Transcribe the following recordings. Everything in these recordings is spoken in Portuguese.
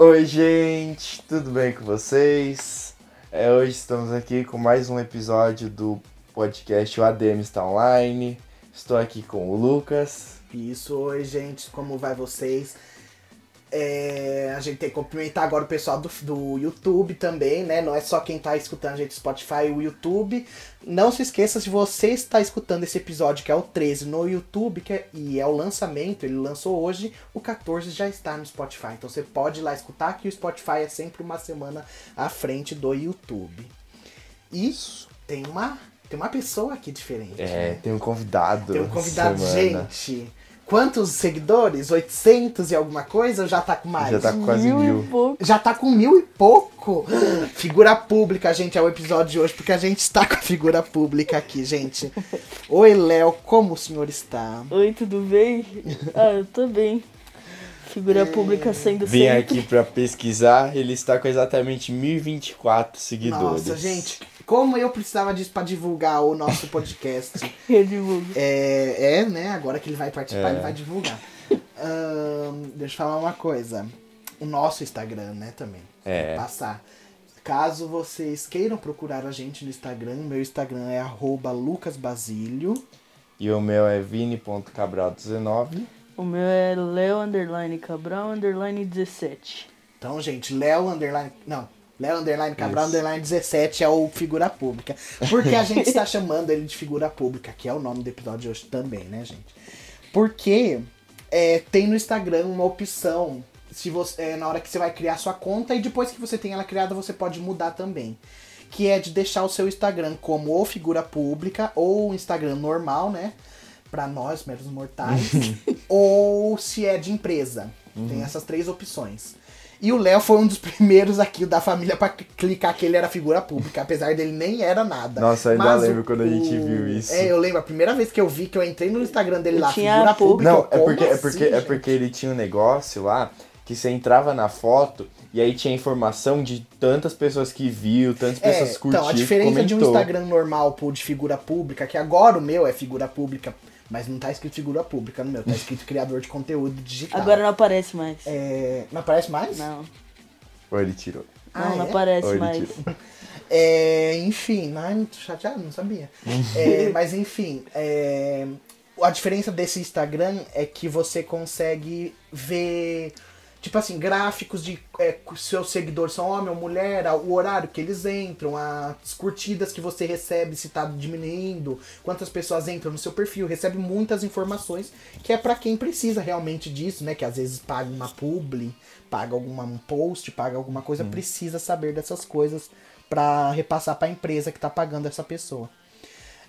Oi, gente, tudo bem com vocês? É, hoje estamos aqui com mais um episódio do podcast O ADM está online. Estou aqui com o Lucas. Isso, oi gente, como vai vocês? É, a gente tem que cumprimentar agora o pessoal do, do YouTube também, né? Não é só quem tá escutando a gente no Spotify, o YouTube. Não se esqueça, se você está escutando esse episódio, que é o 13, no YouTube, que é, e é o lançamento, ele lançou hoje, o 14 já está no Spotify. Então você pode ir lá escutar, que o Spotify é sempre uma semana à frente do YouTube. Isso tem uma, tem uma pessoa aqui diferente. É, né? tem um convidado. Tem um convidado, semana. gente. Quantos seguidores? 800 e alguma coisa? Ou já tá com mais? Já tá com quase mil. e pouco. Já tá com mil e pouco. Figura pública, gente, é o episódio de hoje, porque a gente está com a figura pública aqui, gente. Oi, Léo, como o senhor está? Oi, tudo bem? Ah, eu tô bem. Figura pública sendo Vim sempre. aqui pra pesquisar, ele está com exatamente 1024 seguidores. Nossa, gente, como eu precisava disso pra divulgar o nosso podcast. Eu divulgo. É, é, né? Agora que ele vai participar, É. ele vai divulgar. Ahn, deixa eu falar uma coisa. O nosso Instagram, né, também. É. Passar. Caso vocês queiram procurar a gente no Instagram, meu Instagram é arroba lucasbasilio. E o meu é vini.cabral19. O meu é Leo Underline Cabral Underline 17. Então, gente, Léo Underline. Não, Léo Underline Cabral Isso. Underline 17 é o figura pública. Porque a gente está chamando ele de figura pública, que é o nome do episódio de hoje também, né, gente? Porque é, tem no Instagram uma opção. Se você, é, na hora que você vai criar sua conta e depois que você tem ela criada, você pode mudar também. Que é de deixar o seu Instagram como ou figura pública ou Instagram normal, né? Pra nós, meros mortais. ou se é de empresa. Tem essas três opções. E o Léo foi um dos primeiros aqui da família pra clicar que ele era figura pública, apesar dele nem era nada. Nossa, eu ainda Mas lembro o- quando a gente viu isso. É, eu lembro, a primeira vez que eu vi, que eu entrei no Instagram dele lá, tinha figura pública. Não, eu, é porque, como é, porque, assim, é porque ele tinha um negócio lá que você entrava na foto e aí tinha informação de tantas pessoas que viu, tantas É, pessoas curtiram, então, a diferença de um comentou. Instagram normal pro de figura pública, que agora o meu é figura pública, mas não tá escrito figura pública no meu, tá escrito criador de conteúdo digital. Agora não aparece mais. É, não aparece mais? Não. Ou ele tirou. Ah, não, não é? aparece mais. É, enfim, ai, muito chateado, não sabia. É, mas enfim, é, a diferença desse Instagram é que você consegue ver, tipo assim, gráficos de é, se seus seguidores são homem ou mulher, o horário que eles entram, as curtidas que você recebe, se tá diminuindo, quantas pessoas entram no seu perfil, recebe muitas informações, que é pra quem precisa realmente disso, né? Que às vezes paga uma publi, paga alguma, um post, paga alguma coisa, precisa saber dessas coisas pra repassar pra empresa que tá pagando essa pessoa.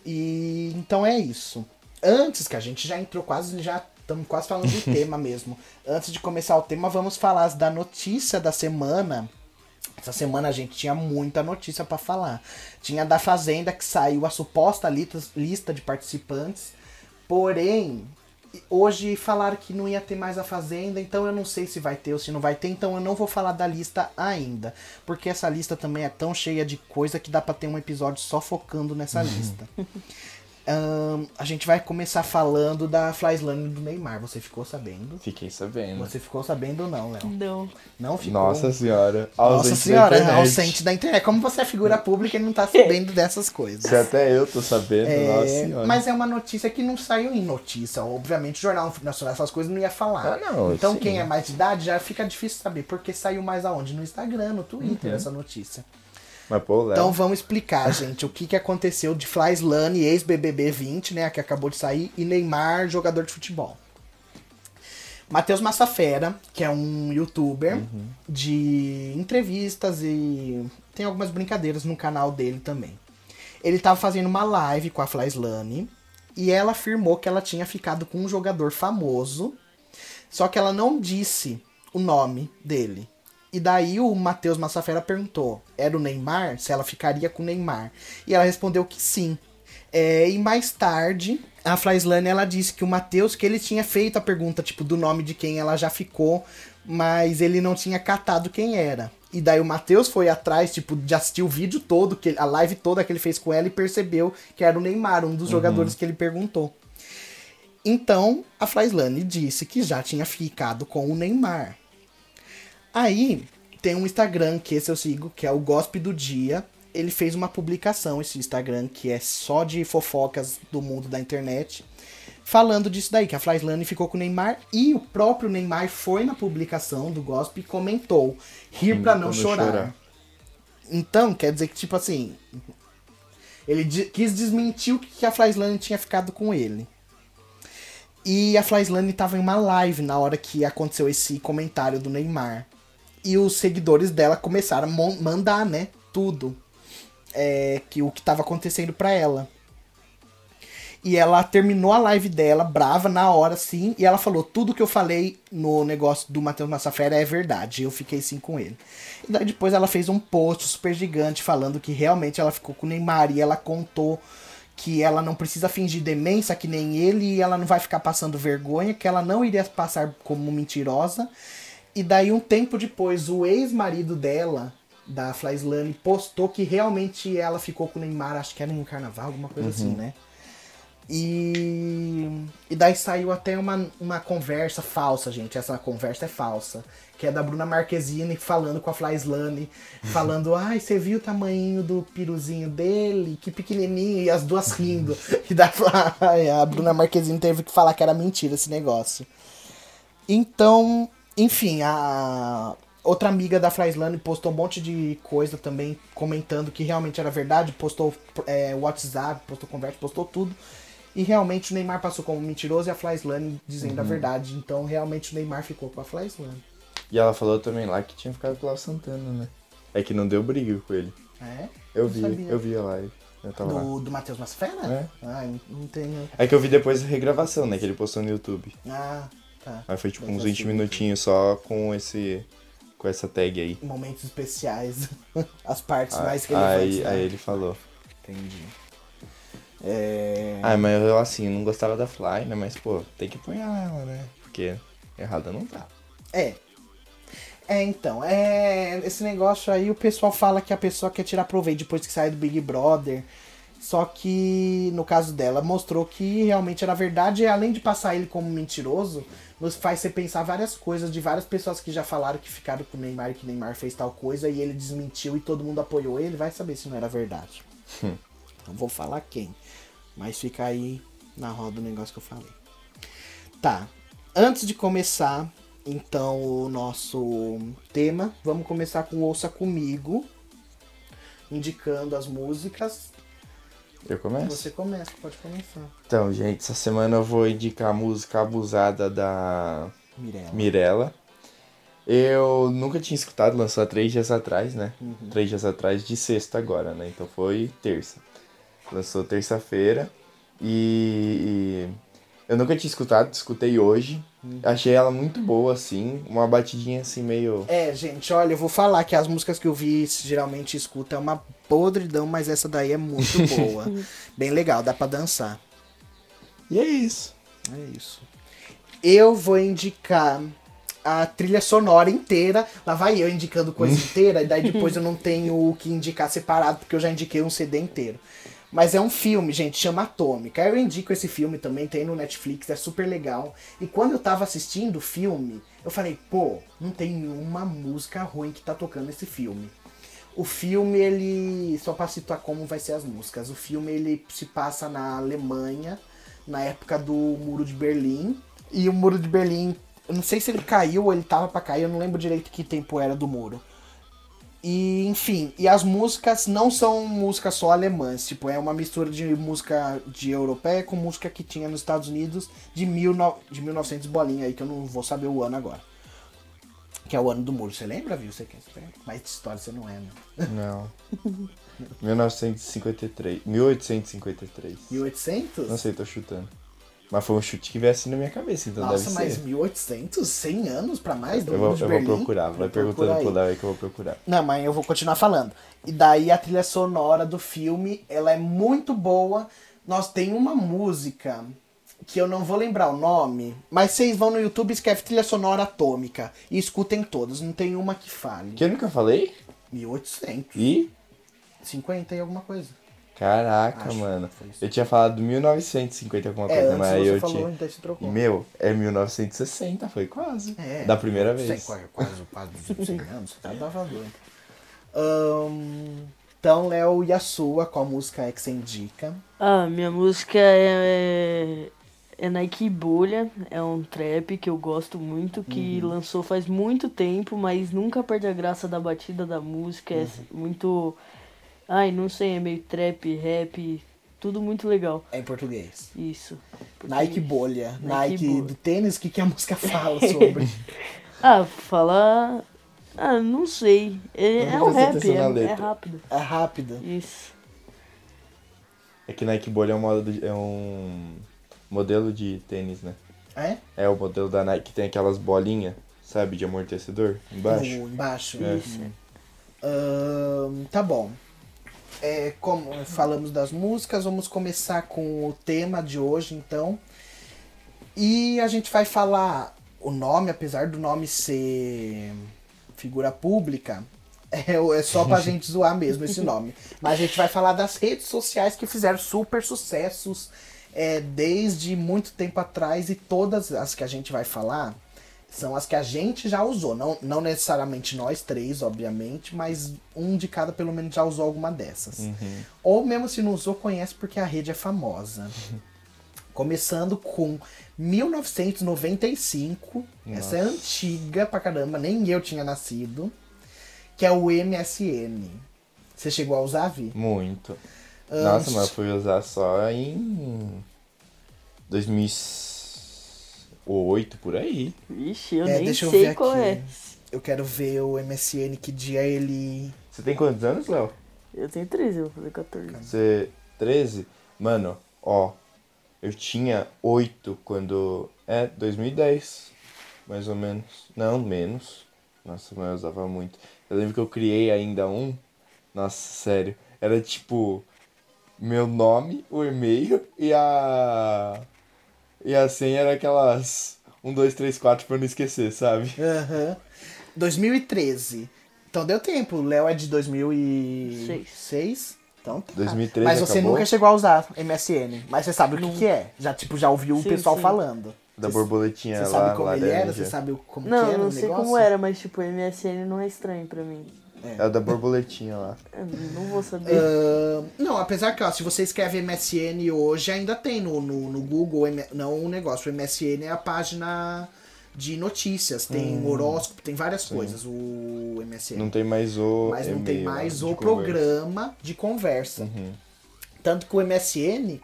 E então é isso. Antes que a gente já entrou quase, já estamos quase falando do tema mesmo. Antes de começar o tema, vamos falar da notícia da semana. Essa semana a gente tinha muita notícia pra falar. Tinha da Fazenda que saiu a suposta lista, de participantes. Porém, hoje falaram que não ia ter mais a Fazenda, então eu não sei se vai ter ou se não vai ter, então eu não vou falar da lista ainda. Porque essa lista também é tão cheia de coisa que dá pra ter um episódio só focando nessa lista. Ahn, a gente vai começar falando da Flyslane do Neymar. Você ficou sabendo? Fiquei sabendo. Você ficou sabendo ou não, Léo? Não. Não ficou? Nossa senhora. Nossa ausente da senhora, internet. ausente da internet. Como você é figura pública e não tá sabendo dessas coisas. Se até eu tô sabendo, É, nossa senhora. mas é uma notícia que não saiu em notícia. Obviamente, o Jornal Nacional, essas coisas não ia falar. Ah, não, então, sim. quem é mais de idade já fica difícil saber. Porque saiu mais aonde? No Instagram, no Twitter, essa notícia. Mas pô. Então vamos explicar, gente, o que, que aconteceu de Flyslane, ex-BBB 20, né, que acabou de sair, e Neymar, jogador de futebol. Matheus Massafera, que é um youtuber de entrevistas e tem algumas brincadeiras no canal dele também. Ele tava fazendo uma live com a Flyslane e ela afirmou que ela tinha ficado com um jogador famoso, só que ela não disse o nome dele. E daí o Matheus Massafera perguntou: era o Neymar? Se ela ficaria com o Neymar? E ela respondeu que sim. É, e mais tarde, a Flyslane ela disse que o Matheus, que ele tinha feito a pergunta, tipo, do nome de quem ela já ficou, mas ele não tinha catado quem era. E daí o Matheus foi atrás, tipo, de assistir o vídeo todo, que a live toda que ele fez com ela e percebeu que era o Neymar, um dos jogadores que ele perguntou. Então, a Flyslane disse que já tinha ficado com o Neymar. Aí tem um Instagram que esse eu sigo, que é o Gospe do Dia. Ele fez uma publicação, esse Instagram, que é só de fofocas do mundo da internet, falando disso daí, que a Flyslane ficou com o Neymar e o próprio Neymar foi na publicação do Gospe e comentou: rir pra não chorar. chorar. Então, quer dizer que, tipo assim, ele quis desmentir o que a Flyslane tinha ficado com ele. E a Flyslane tava em uma live na hora que aconteceu esse comentário do Neymar. E os seguidores dela começaram a mandar, né? Tudo. É, que o que tava acontecendo pra ela. E ela terminou a live dela, brava, na hora, assim, e ela falou, tudo que eu falei no negócio do Matheus Massafera é verdade. Eu fiquei assim com ele. E daí depois ela fez um post super gigante falando que realmente ela ficou com o Neymar e ela contou que ela não precisa fingir demência que nem ele e ela não vai ficar passando vergonha, que ela não iria passar como mentirosa. E daí um tempo depois o ex-marido dela, da Flyslane, postou que realmente ela ficou com o Neymar, acho que era em um carnaval, alguma coisa assim, né? E, e daí saiu até uma, uma conversa falsa, gente. Essa conversa é falsa. Que é da Bruna Marquezine falando com a Flyslane. Falando, ai, você viu o tamanho do piruzinho dele? Que pequenininho. E as duas rindo. E ai, a Bruna Marquezine teve que falar que era mentira esse negócio. Então, enfim, a outra amiga da Flyslane postou um monte de coisa também comentando que realmente era verdade, postou é, WhatsApp, postou conversa, postou tudo. E realmente o Neymar passou como mentiroso e a Flyslane dizendo a verdade. Então realmente o Neymar ficou com a Flyslane. E ela falou também lá que tinha ficado com o Léo Santana, né? É que não deu briga com ele. É? Eu vi, sabia. eu vi a live. Lá. Do, do Matheus Massafera? É. Ah, não tenho. É que eu vi depois a regravação, né? Que ele postou no YouTube. Ah, tá. Aí foi tipo Não uns sei 20 se- minutinhos só com esse. com essa tag aí. Momentos especiais. As partes Ah, mais relevantes. aí, né? aí ele falou. Entendi. É... Ah, mas eu assim, não gostava da Fly, né? Mas pô, tem que apoiar ela, né? Porque errada não tá. É. É, então, é. Esse negócio aí, o pessoal fala que a pessoa quer tirar proveito depois que sai do Big Brother. Só que, no caso dela, mostrou que realmente era verdade. E além de passar ele como mentiroso, nos faz você pensar várias coisas de várias pessoas que já falaram que ficaram com o Neymar e que Neymar fez tal coisa e ele desmentiu e todo mundo apoiou ele. Vai saber se não era verdade. Não vou falar quem. Mas fica aí na roda o negócio que eu falei. Tá. Antes de começar, então, o nosso tema, vamos começar com Ouça Comigo. Indicando as músicas. Eu começo? Você começa, pode começar. Então, gente, essa semana eu vou indicar a música Abusada da Mirella. Mirella. Eu nunca tinha escutado, lançou há três dias atrás, né? Três dias atrás de sexta agora, né? Então foi terça. Lançou terça-feira. E, e eu nunca tinha escutado, escutei hoje. Achei ela muito boa, assim. Uma batidinha assim meio. É, gente, olha, eu vou falar que as músicas que eu vi geralmente escuta é uma podridão, mas essa daí é muito boa. Bem legal, dá pra dançar. E é isso. É isso. Eu vou indicar a trilha sonora inteira. Lá vai eu indicando coisa inteira, e daí depois eu não tenho o que indicar separado, porque eu já indiquei um CD inteiro. Mas é um filme, gente, chama Atômica. Eu indico esse filme também, tem no Netflix, é super legal. E quando eu tava assistindo o filme, eu falei, pô, não tem nenhuma música ruim que tá tocando nesse filme. O filme, ele. Só pra citar como vai ser as músicas. O filme ele se passa na Alemanha, na época do Muro de Berlim. E o Muro de Berlim, eu não sei se ele caiu ou ele tava pra cair, eu não lembro direito que tempo era do muro. E, enfim, e as músicas não são músicas só alemãs, tipo, é uma mistura de música de europeia com música que tinha nos Estados Unidos de, mil no... de 1900 bolinha aí, que eu não vou saber o ano agora. Que é o ano do muro, você lembra, viu? Você quer? Mas de história você não é, né? Não. 1953. 1853. 1800? Não sei, tô chutando. Mas foi um chute que veio assim na minha cabeça, então Nossa, deve mas ser. 1800? 100 anos pra mais Eu vou, eu vou procurar, vai perguntando pro Léo aí que eu vou procurar. Não, mas eu vou continuar falando. E daí a trilha sonora do filme, ela é muito boa. Nós tem uma música que eu não vou lembrar o nome, mas vocês vão no YouTube e escreve trilha sonora atômica e escutem todas, não tem uma que fale. Que eu nunca falei? 1850 E. e alguma coisa. Caraca, Acho, mano. Eu tinha falado 1950 alguma É, coisa, antes mas aí você eu falou, tinha. então você E, trocou. meu, é 1960, foi quase. É, da primeira sei, vez. Quase, quase, quase 100 anos, tá dava doido. Ahn, então, Léo, e a sua? Qual música é que você indica? Ah, minha música é, é Nike Bolha, é um trap que eu gosto muito, que lançou faz muito tempo, mas nunca perde a graça da batida da música, é muito... Ai, não sei, é meio trap, rap, tudo muito legal. É em português. Isso. Porque- Nike Bolha. Nike, Nike Bolha. do tênis, o que, que a música fala sobre? Ah, falar... Ah, não sei. É, Não é um rap, é, é rápido. é rápida. Isso. É que Nike Bolha é um, modo de- é um modelo de tênis, né? É? É o modelo da Nike que tem aquelas bolinhas, sabe, de amortecedor embaixo. No, embaixo. É. Isso. Tá bom. É, como falamos das músicas, vamos começar com o tema de hoje, então. E a gente vai falar o nome, apesar do nome ser figura pública, é, é só pra gente zoar mesmo esse nome. Mas a gente vai falar das redes sociais que fizeram super sucessos é, desde muito tempo atrás e todas as que a gente vai falar são as que a gente já usou. Não, não necessariamente nós três, obviamente, mas um de cada pelo menos já usou alguma dessas. Uhum. Ou mesmo se não usou, conhece porque a rede é famosa. Começando com 1995. Essa é Nossa. antiga pra caramba, nem eu tinha nascido. Que é o MSN. Você chegou a usar, Vi? Muito. Antes- Nossa, mas eu fui usar só em 2008, por aí. Vixe, eu É, nem deixa eu sei ver qual aqui. é. Eu quero ver o MSN, que dia ele. Você tem quantos anos, Léo? Eu tenho 13, eu vou fazer 14. Você. 13? Mano, ó. Eu tinha 8 quando. É, 2010. Mais ou menos. Não, menos. Nossa, mas eu usava muito. Eu lembro que eu criei ainda um. Nossa, sério. Era tipo. Meu nome, o e-mail e a. E a senha era aquelas. 1, 2, 3, 4 pra não esquecer, sabe? Aham. 2013. Então deu tempo. O Léo é de 2006. Então tá. 2013 Mas você acabou? nunca chegou a usar MSN. Mas você sabe o que, que é. Já, tipo, já ouviu o Sim, pessoal sim. falando. Da borboletinha Você lá, sabe como ele era? laranja. Você sabe o- como Não, que era não o sei negócio? como era, mas tipo, MSN não é estranho pra mim. É o da borboletinha lá. Não vou saber. Ahn, não, apesar que, ó, se você escreve MSN hoje, ainda tem no, no, no Google, não o negócio. O MSN é a página de notícias, tem horóscopo, tem várias coisas, o MSN. Não tem mais o. Mas não tem mais de o conversa. programa de conversa. Uhum. Tanto que o MSN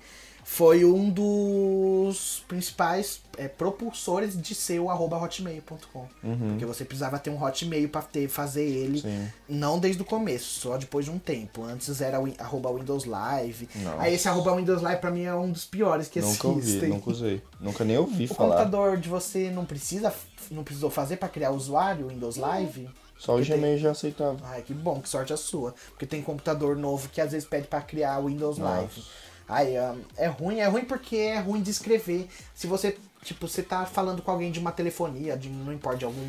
foi um dos principais é, propulsores de ser o arroba hotmail.com. Uhum. Porque você precisava ter um hotmail pra ter, fazer ele, Sim. não desde o começo, só depois de um tempo. Antes era o arroba Windows Live. Nossa. Aí esse arroba Windows Live pra mim é um dos piores que Nunca ouvi, existem. nunca usei. Nunca nem ouvi O falar. computador de você não precisa, não precisou fazer pra criar usuário Windows Live? Só o Porque tem- Gmail já aceitava. Ai, que bom, que sorte a sua. Porque tem computador novo que às vezes pede pra criar o Windows Live. Ai, ah, é ruim, é ruim porque é ruim de escrever. Se você, tipo, você tá falando com alguém de uma telefonia, de não importa, de, algum,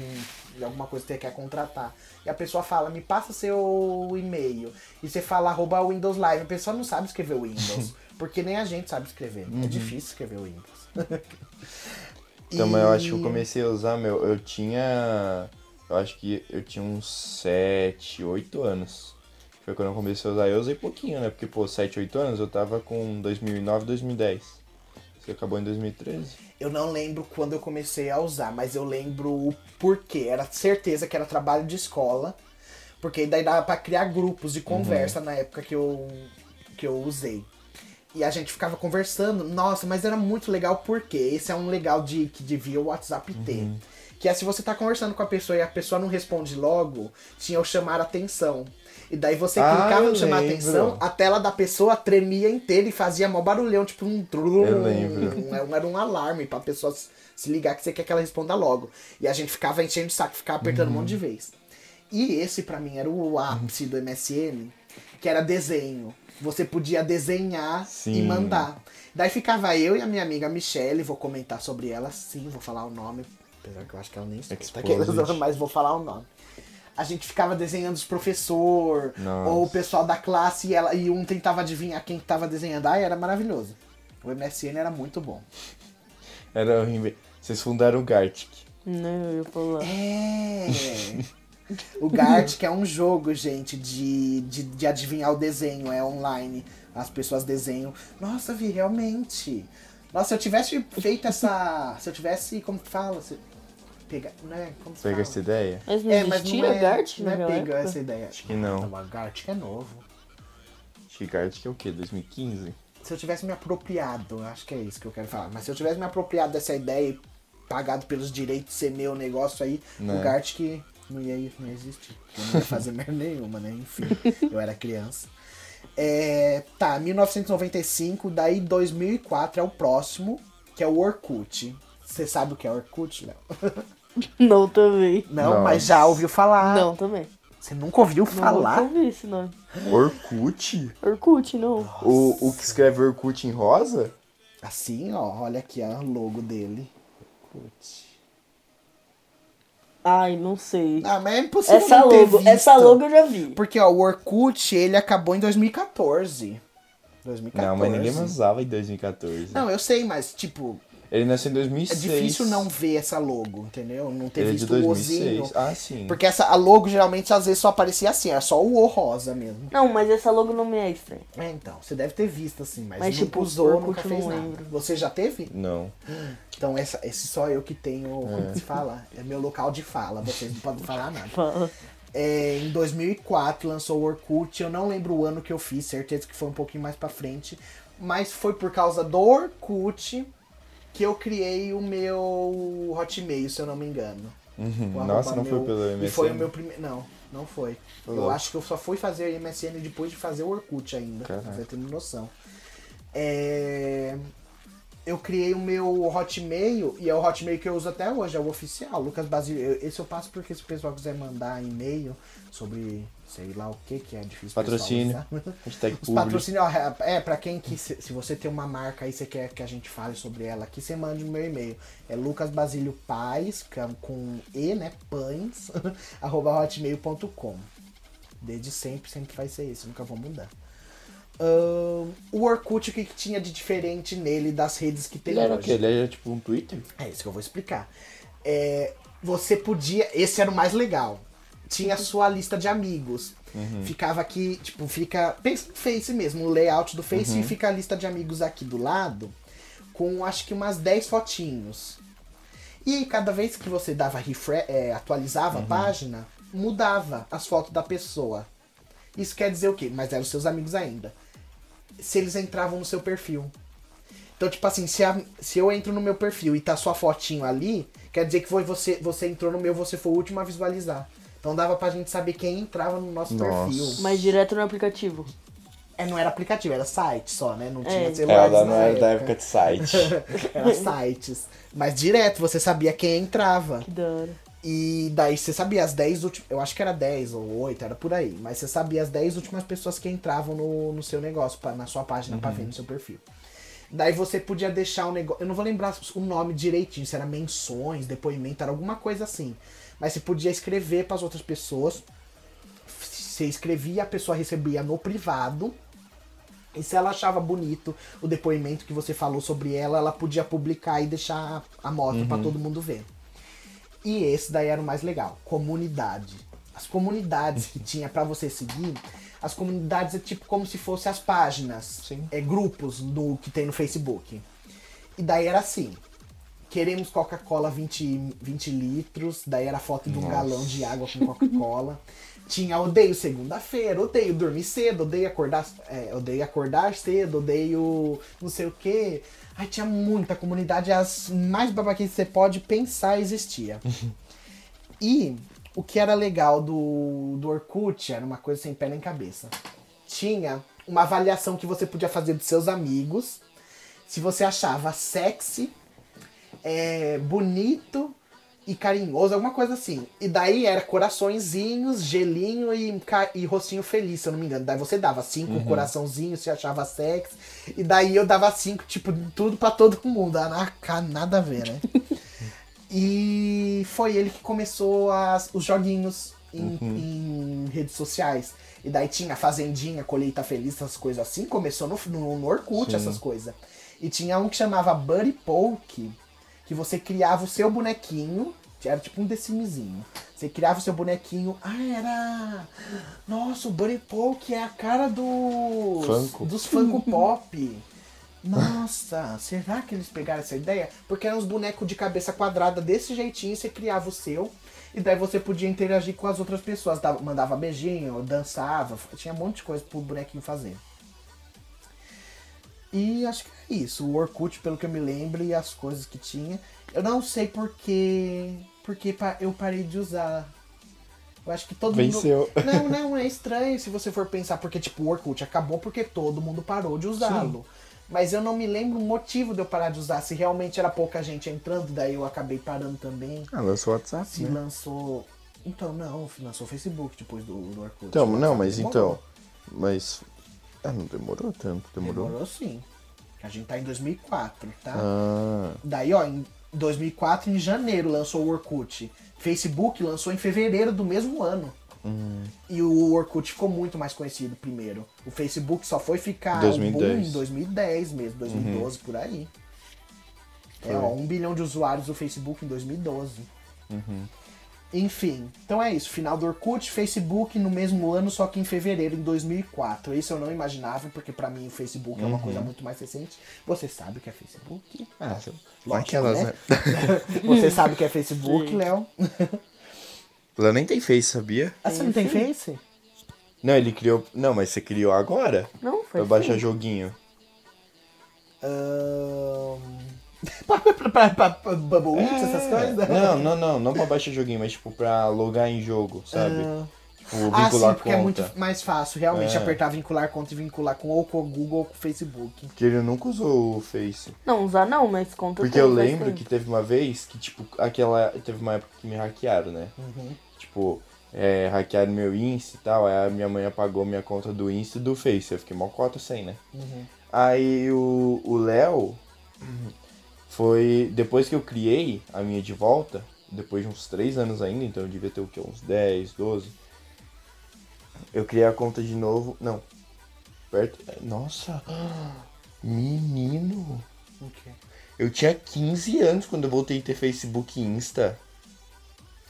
de alguma coisa que você quer contratar. E a pessoa fala, me passa seu e-mail. E você fala arroba Windows Live. A pessoa não sabe escrever Windows. porque nem a gente sabe escrever. É difícil escrever Windows. Então, mas eu acho que eu E- comecei a usar, meu, eu tinha. Eu acho que eu tinha uns 7, 8 anos. Foi quando eu comecei a usar. Eu usei pouquinho, né? Porque, pô, 7, 8 anos eu tava com 2009, 2010. Você acabou em 2013. Eu não lembro quando eu comecei a usar, mas eu lembro o porquê. Era certeza que era trabalho de escola, porque daí dava pra criar grupos de conversa na época que eu, que eu usei. E a gente ficava conversando, nossa, mas era muito legal porque esse é um legal de que devia o WhatsApp ter. Que é se você tá conversando com a pessoa e a pessoa não responde logo, tinha o chamar atenção. E daí você Ah, clicava eu no chamar lembro. atenção, a tela da pessoa tremia inteira e fazia mó barulhão, tipo um trum. Eu lembro. Um- Era um alarme pra pessoa se- ligar que você quer que ela responda logo. E a gente ficava enchendo o saco, ficava apertando um monte de vez. E esse pra mim era o ápice do MSN, que era desenho. Você podia desenhar e Sim. mandar. Daí ficava eu e a minha amiga Michelle, vou comentar sobre ela sim, vou falar o nome, apesar que eu acho que ela nem Exposed. aqueles, mas vou falar o nome. A gente ficava desenhando os professor Nossa. ou o pessoal da classe e, ela, e um tentava adivinhar quem tava desenhando. Ai, era maravilhoso. O MSN era muito bom. Era horrível. Vocês fundaram o Gartic. Não, eu ia falar. É. O Gartic é um jogo, gente, de, de, de adivinhar o desenho, é online. As pessoas desenham. Nossa, Vi, realmente. Nossa, se eu tivesse feito essa. Se eu tivesse. Como que fala? Se, pega, né? Como Pega essa ideia? Mas não É, mas não é, Gart não é pega época? essa ideia. Acho que não. Não, mas Gartic é novo. Acho que Gartic é o quê? 2015? Se eu tivesse me apropriado, acho que é isso que eu quero falar. Mas se eu tivesse me apropriado dessa ideia e pagado pelos direitos de ser meu negócio aí, Né. o Gartic não ia, não ia existir. Eu não ia fazer merda nenhuma, né? Enfim, eu era criança. É, tá, 1995, daí 2004 é o próximo, que é o Orkut. Você sabe o que é Orkut, Léo? Não, também. Não, Nossa. mas já ouviu falar. Não, também. Você nunca ouviu Não, falar? nunca ouvi esse nome. Orkut? Orkut, não. O, o que escreve Orkut em rosa? Assim, ó, olha aqui ó, o logo dele. Orkut. Ai, não sei. Ah, mas é impossível essa não ter logo, visto. essa logo eu já vi. Porque, ó, o Orkut, ele acabou em 2014. 2014. Não, mas ninguém mais usava em 2014. Não, eu sei, mas, tipo, Ele nasceu em é 2006. difícil não ver essa logo, entendeu? Não ter Ele é de visto o 2006. ozinho. Ah, sim. Porque essa, a logo, geralmente, às vezes só aparecia assim, era só o O rosa mesmo. Não, mas essa logo não me é estranha. É, então, você deve ter visto, assim, mas, Mas, tipo, usou, nunca eu fez não nada. lembro. Você já teve? Não. Então, essa, esse só eu que tenho, como se fala? É meu local de fala, vocês não podem falar nada. Fala. É, em 2004 lançou o Orkut, eu não lembro o ano que eu fiz, certeza que foi um pouquinho mais pra frente, mas foi por causa do Orkut que eu criei o meu Hotmail, se eu não me engano. Uhum. Nossa, não foi meu- pelo E MSN? foi o meu primeiro. Não, não foi. Foi eu acho que eu só fui fazer MSN depois de fazer o Orkut ainda. Pra Caraca. você ter noção. É, Eu criei o meu Hotmail e é o Hotmail que eu uso até hoje, é o oficial, Lucas Basílio. Esse eu passo porque se o pessoal quiser mandar e-mail sobre sei lá o que que é difícil. Patrocínio. Hashtag Os publi. patrocínios, ó, é pra quem que, se, se você tem uma marca aí, você quer que a gente fale sobre ela aqui, você mande o meu e-mail. É Lucas Basílio Paz, é com E, né? Pães, arroba hotmail.com. Desde sempre, sempre vai ser isso, nunca vou mudar. Ahn, o Orkut, o que, que tinha de diferente nele das redes que tem Ele era o hoje? quê? Ele era tipo um Twitter? É isso que eu vou explicar. É, você podia. Esse era o mais legal. Tinha a sua lista de amigos. Ficava aqui, tipo, fica. Pensa no Face mesmo, o layout do Face e fica a lista de amigos aqui do lado. Com acho que umas 10 fotinhos. E aí, cada vez que você dava refre é, atualizava a página, mudava as fotos da pessoa. Isso quer dizer o quê? Mas eram seus amigos ainda. Se eles entravam no seu perfil. Então, tipo assim, se, a- se eu entro no meu perfil e tá sua fotinho ali, quer dizer que foi você, você entrou no meu, você foi o último a visualizar. Então dava pra gente saber quem entrava no nosso Nossa. perfil. Mas direto no aplicativo. É, não era aplicativo, era site só, né? Não É. tinha É, celulares ela não era da época de site. era sites. Mas direto, você sabia quem entrava. Que da hora. E daí você sabia as 10 últimas. Eu acho que era 10 ou 8, era por aí. Mas você sabia as 10 últimas pessoas que entravam no, no seu negócio, pra- na sua página, pra ver no seu perfil. Daí você podia deixar um negócio. Eu não vou lembrar o nome direitinho, se era menções, depoimento, era alguma coisa assim. Mas você podia escrever pras outras pessoas. Você escrevia, a pessoa recebia no privado. E se ela achava bonito o depoimento que você falou sobre ela, ela podia publicar e deixar a mostra pra todo mundo ver. E esse daí era o mais legal, comunidade. As comunidades que tinha pra você seguir, as comunidades é tipo como se fossem as páginas, Sim. é grupos do que tem no Facebook. E daí era assim, queremos Coca-Cola 20, 20 litros, daí era foto de um Nossa. galão de água com Coca-Cola. Tinha odeio segunda-feira, odeio dormir cedo, odeio acordar, é, odeio acordar cedo, odeio não sei o que. Aí tinha muita comunidade, as mais babaquices que você pode pensar existia. E o que era legal do, do Orkut era uma coisa sem pé nem cabeça. Tinha uma avaliação que você podia fazer dos seus amigos. Se você achava sexy, é, bonito e carinhoso, alguma coisa assim. E daí era coraçõezinhos, gelinho e, e rostinho feliz, se eu não me engano. Daí você dava cinco coraçãozinhos se achava sexy. E daí eu dava cinco, tipo, tudo pra todo mundo. Ah, Nada a ver, né? E foi ele que começou as- os joguinhos. em, Uhum. em redes sociais. E daí tinha Fazendinha, Colheita Feliz, essas coisas assim. Começou no, no, no Orkut, Sim. essas coisas. E tinha um que chamava Buddy Poke, que você criava o seu bonequinho. Era tipo um decimezinho. Você criava o seu bonequinho. Ah, era. Nossa, o Buddy Poke é a cara dos. Funko. Dos Funko Pop. Nossa, será que eles pegaram essa ideia? Porque eram uns bonecos de cabeça quadrada desse jeitinho, você criava o seu. E daí você podia interagir com as outras pessoas. Dava- mandava beijinho, dançava. Tinha um monte de coisa pro bonequinho fazer. E acho que isso. O Orkut, pelo que eu me lembro, e as coisas que tinha. Eu não sei porque. Porque eu parei de usar. Eu acho que todo Venceu. mundo. Não, não, é estranho se você for pensar, porque tipo, o Orkut acabou porque todo mundo parou de usá-lo. Mas eu não me lembro o motivo de eu parar de usar. Se realmente era pouca gente entrando, daí eu acabei parando também. Ah, lançou o WhatsApp, Se né? lançou. Então, não, lançou o Facebook depois do, do Orkut. Então, não, mas demorou. então. Mas. Ah, não demorou tanto, demorou. Demorou sim. A gente tá em 2004, tá? Ah, Daí, ó, em 2004, em janeiro, lançou o Orkut. Facebook lançou em fevereiro do mesmo ano. hum, E o Orkut ficou muito mais conhecido primeiro. O Facebook só foi ficar um boom 2010. em 2010 mesmo, 2012 por aí. É, Uhum. Foi. ó, um bilhão de usuários do Facebook em 2012. uhum. Enfim, então é isso. Final do Orkut, Facebook no mesmo ano, só que em fevereiro, em 2004. Isso eu não imaginava, porque pra mim o Facebook é uma Uhum. coisa muito mais recente. Você sabe o que é Facebook? Ah, Lógico, aquelas, né? né? Você sabe o que é Facebook. Léo? Ela nem tem Face, sabia? Ah, você não tem. Face? Não, ele criou. Não, mas você criou agora? Não, Pra foi baixar sim. joguinho. Ahn, pra, pra, pra, pra, pra Bubble Eats, essas coisas? É. Não, não, não, não pra baixar joguinho, mas tipo pra logar em jogo, sabe? Ah. Tipo, Ah, vincular sim, porque conta. é muito mais fácil. Realmente É. apertar vincular conta e vincular com ou com o Google ou com o Facebook. Porque ele nunca usou o Face. Não, usar não, mas conta Porque eu lembro que teve uma vez que, tipo, aquela. Teve uma época que me hackearam, né? Uhum. Tipo, é, hackearam meu Insta e tal. Aí a minha mãe apagou minha conta do Insta e do Face. Eu fiquei mó cota sem, né? Uhum. Aí o o Léo foi. Depois que eu criei a minha de volta, depois de uns 3 anos ainda, então eu devia ter o quê? Uns 10, 12. Eu criei a conta de novo. Não. Perto. Nossa! Menino! O quê? Eu tinha 15 anos quando eu voltei a ter Facebook e Insta.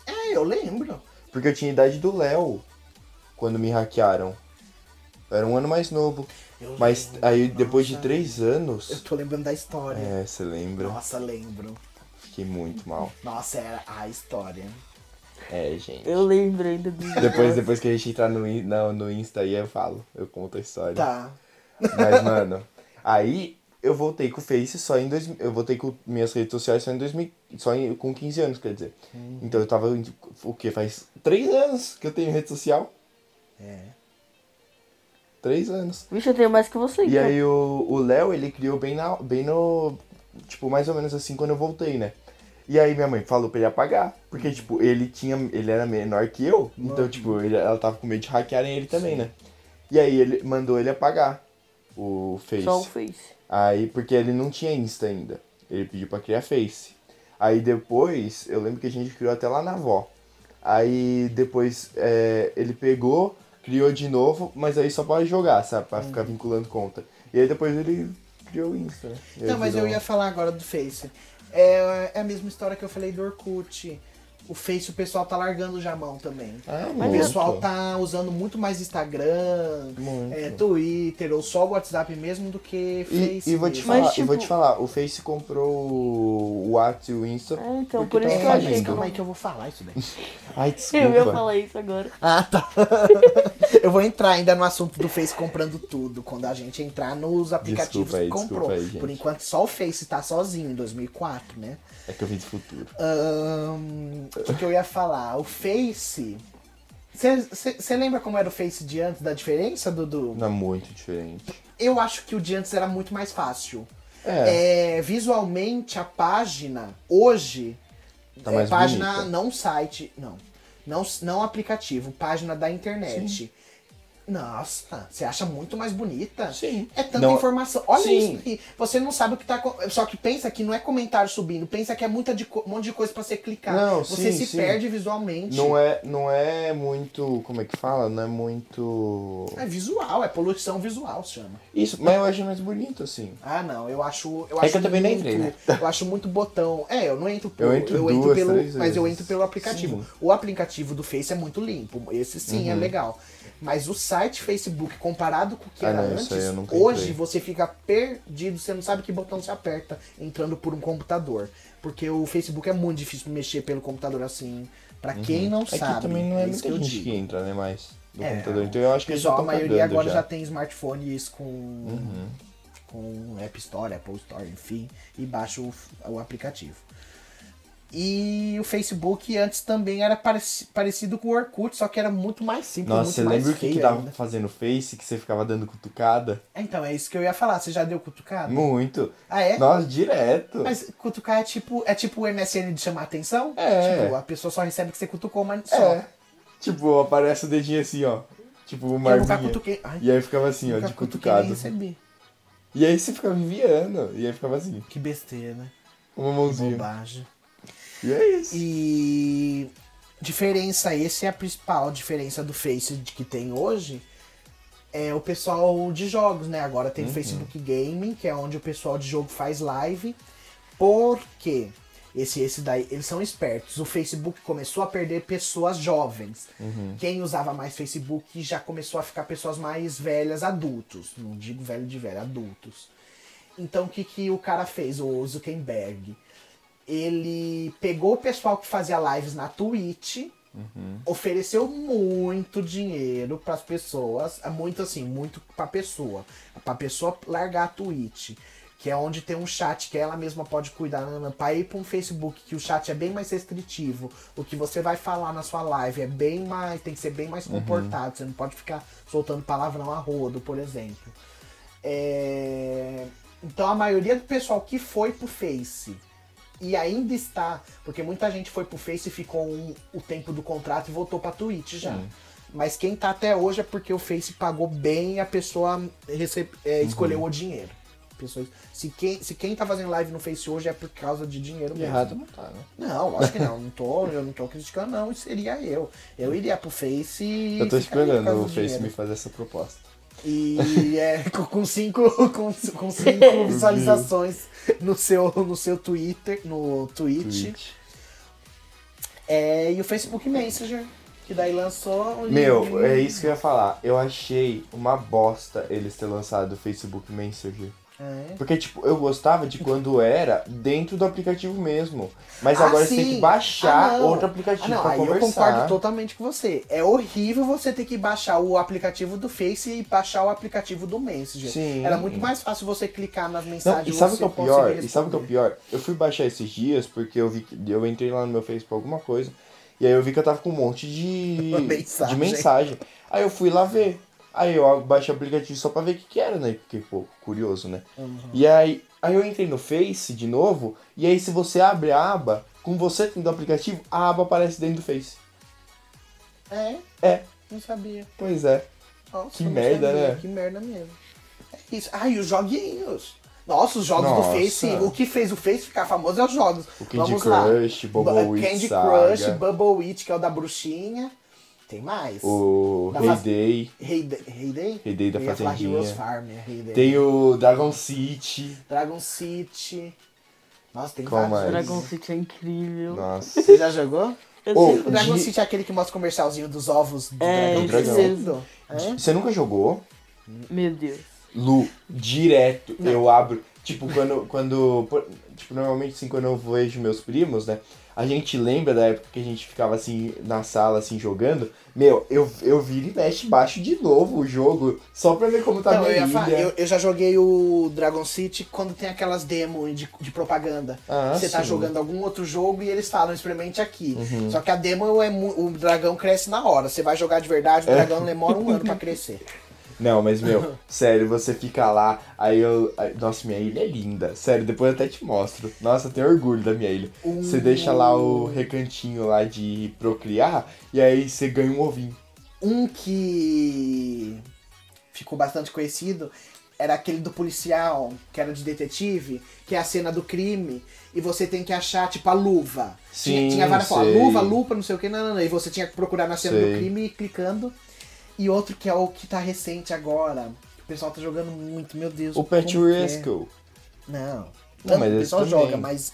É, eu lembro. Porque eu tinha a idade do Léo quando me hackearam. Eu era um ano mais novo. Mas aí depois de. 3 anos. Eu tô lembrando da história. É, você lembra? Nossa, lembro. Fiquei muito mal. Nossa, era a história. É, gente. Eu lembro ainda do Depois, depois que a gente entrar no, no, no Insta aí, eu falo. Eu conto a história. Tá. Mas, mano, aí eu voltei com o Face só em dois, Eu voltei com minhas redes sociais só em 2000. Só em, com 15 anos, quer dizer. Então eu tava. O quê? Faz 3 anos que eu tenho rede social? É. 3 anos. Vixe, eu tenho mais que você, E então. aí o Léo, ele criou bem, na, bem no. Tipo, mais ou menos assim quando eu voltei, né? E aí minha mãe falou pra ele apagar. Porque, tipo, ele tinha. Ele era menor que eu. Então, Uhum. tipo, ele- ela tava com medo de hackearem ele também, né? E aí ele mandou ele apagar o Face. Só o Face. Aí, porque ele não tinha Insta ainda. Ele pediu pra criar Face. Aí depois, eu lembro que a gente criou até lá na avó. Aí depois é, ele pegou, criou de novo, mas aí só pra jogar, sabe? Pra ficar vinculando conta. E aí depois ele criou o Insta, né? Não, mas eu virou- ia falar agora do Face. É, é a mesma história que eu falei do Orkut. O Face o pessoal tá largando já a mão também. Ah, O pessoal tá usando muito mais Instagram, Muito. é, Twitter ou só o WhatsApp mesmo do que Face. E, e vou te falar, Mas, e vou tipo- te falar, o Face comprou o WhatsApp e o Insta. É, então, por isso tava que eu achei que Calma não... aí que eu vou falar isso daí. Ai, Eu ia desculpa. falar isso agora. Ah, tá. eu vou entrar ainda no assunto do Face comprando tudo, quando a gente entrar nos aplicativos aí, que comprou. aí. Por enquanto só o Face tá sozinho em 2004, né? É que eu vim do futuro. Ahn, O que, que eu ia falar? O Face. Você lembra como era o Face de antes, da diferença, Dudu? Não muito diferente. Eu acho que o de antes era muito mais fácil. É. É, visualmente, a página, hoje, Tá é, página, bonita. não site, não, não, não aplicativo, página da internet. Nossa, você acha muito mais bonita? Sim. É tanta Não- informação. Olha Sim. isso aqui. Você não sabe o que tá. Só que pensa que não é comentário subindo, pensa que é muita de um monte de coisa pra você clicar. Não, você sim, se sim. perde visualmente. Não é, não é muito. Como é que fala? Não é muito. É visual, é poluição visual, se chama. Isso, mas eu acho mais bonito, assim. Ah, não, eu acho. Eu É acho que eu também não muito, entrei, né? Eu acho muito botão. É, eu não entro Eu por- entro eu entro duas, pelo. Mas eu vezes. entro pelo aplicativo. Sim. O aplicativo do Face é muito limpo. Esse sim é legal. Mas o site Facebook, comparado com o que Ah, era não, antes, hoje você fica perdido, você não sabe que botão você aperta entrando por um computador. Porque o Facebook é muito difícil mexer pelo computador assim. Pra quem não É que sabe. também não é, isso muita que eu gente digo. que entra, né, mais do É, computador. Então eu acho que Pessoal, a maioria agora já. já. tem smartphones com, com App Store, Apple Store, enfim, e baixa o, o aplicativo. E o Facebook antes também era pareci- parecido com o Orkut, só que era muito mais simples, Nossa, você lembra o que, que dava ainda. fazendo Face, que você ficava dando cutucada? Então, é isso que eu ia falar. Você já deu cutucada? Muito. Ah, é? Nossa, direto. Mas cutucar é tipo, é tipo o MSN de chamar atenção? É. Tipo, a pessoa só recebe que você cutucou, mas só. É. Tipo, aparece o dedinho assim, ó. Tipo, uma arminha. Ai, E aí ficava assim, ó, de cutucado. recebi. E aí você ficava enviando. E aí ficava assim, Que besteira, né? uma mãozinha. Bobagem. E é isso. E diferença, esse é a principal diferença do Face que tem hoje. É o pessoal de jogos, né? Agora Uhum. tem o Facebook Gaming, que é onde o pessoal de jogo faz live. Por quê? Esse, esse daí, eles são espertos. O Facebook começou a perder pessoas jovens. Uhum. Quem usava mais Facebook já começou a ficar pessoas mais velhas, adultos. Não digo velho de velho, adultos. Então o que, que o cara fez, o Zuckerberg? Ele pegou o pessoal que fazia lives na Twitch, ofereceu muito dinheiro para as pessoas, é muito assim, muito para pessoa, para pessoa largar a Twitch, que é onde tem um chat que ela mesma pode cuidar, para ir para um Facebook que o chat é bem mais restritivo, o que você vai falar na sua live é bem mais, tem que ser bem mais comportado, você não pode ficar soltando palavrão a rodo, por exemplo. É, Então a maioria do pessoal que foi pro Face e ainda está, porque muita gente foi pro Face e ficou um- o tempo do contrato e voltou pra Twitch já. Mas quem tá até hoje é porque o Face pagou bem e a pessoa recebe, é, escolheu o dinheiro. Pessoas, se, quem, se quem tá fazendo live no Face hoje é por causa de dinheiro mesmo. errado não tá, né? Não, lógico que não. não tô, eu não tô criticando, não. Seria eu. Eu iria pro Face e. Eu tô esperando o Face dinheiro. me fazer essa proposta. E é com, cinco, com, com cinco visualizações no seu, no seu Twitter, no Twitch. Twitch. É, e o Facebook Messenger, que daí lançou um Meu, livro. é isso que eu ia falar. Eu achei uma bosta eles ter lançado o Facebook Messenger. É. Porque, tipo, eu gostava de quando era dentro do aplicativo mesmo. Mas Ah, agora você tem sim. que baixar Ah, não. outro aplicativo Ah, não, pra aí conversar. eu concordo totalmente com você. É horrível você ter que baixar o aplicativo do Face e baixar o aplicativo do Messenger. Sim. Era muito mais fácil você clicar nas Não, mensagens e sabe o que é o pior? E sabe o que é o pior? Eu fui baixar esses dias porque eu vi que eu entrei lá no meu Face pra alguma coisa. E aí eu vi que eu tava com um monte de Mensagem. de mensagem. Aí eu fui lá ver. Aí eu baixei o aplicativo só pra ver o que, que era, né? Porque, pô, curioso, né? Uhum. E aí, aí eu entrei no Face de novo. E aí se você abre a aba, com você tendo o aplicativo, a aba aparece dentro do Face. É, É, não sabia. pois é. Nossa, Que merda, sabia, né? Que merda mesmo. É isso. Ah, e os joguinhos. Nossa, os jogos Nossa. do Face. O que fez o Face ficar famoso é os jogos. O Candy Vamos lá. Crush, Ba- Bubble Candy Crush, Bubble Witch, que é o da bruxinha. Tem mais. o Heyday. Heyday. Heyday? Da Fazendinha. Heroes Farm, é Heyday. Tem o Dragon City. Dragon City. Nossa, tem Qual vários. mais? Dragon City é incrível. Nossa. Você já jogou? Sei- O Dragon De- City é aquele que mostra o comercialzinho dos ovos do É, dragão. isso crescendo. É? Você nunca jogou? Meu Deus. Lu, direto eu abro. Tipo, quando. quando tipo, normalmente assim, quando eu vejo meus primos, né? A gente lembra da época que a gente ficava assim na sala, assim, jogando. Meu, eu, eu viro e mexe baixo de novo o jogo, só pra ver como tá Não, eu, minha falar, ilha. eu, eu já joguei o Dragon City quando tem aquelas demos de, de propaganda. Ah, Você tá sim. Uhum. jogando algum outro jogo e eles falam, experimente aqui. Só que a demo é o dragão cresce na hora. Você vai jogar de verdade, o É. dragão demora um ano pra crescer. Não, mas meu, sério, você fica lá, aí eu. aí- nossa, minha ilha é linda. Sério, depois eu até te mostro. Nossa, eu tenho orgulho da minha ilha. Você deixa lá o recantinho lá de procriar e aí você ganha um ovinho. Um que ficou bastante conhecido era aquele do policial, que era de detetive, que é a cena do crime, e você tem que achar, tipo, a luva. tinha, Sim, tinha várias sei. formas, luva, lupa, não sei o que, não, não, não. E você tinha que procurar na cena Sei. do crime e clicando. E outro que é o que tá recente agora. O pessoal tá jogando muito, meu Deus. O Pet que é? Rescue. Não. Não, mas o pessoal também. joga, mas.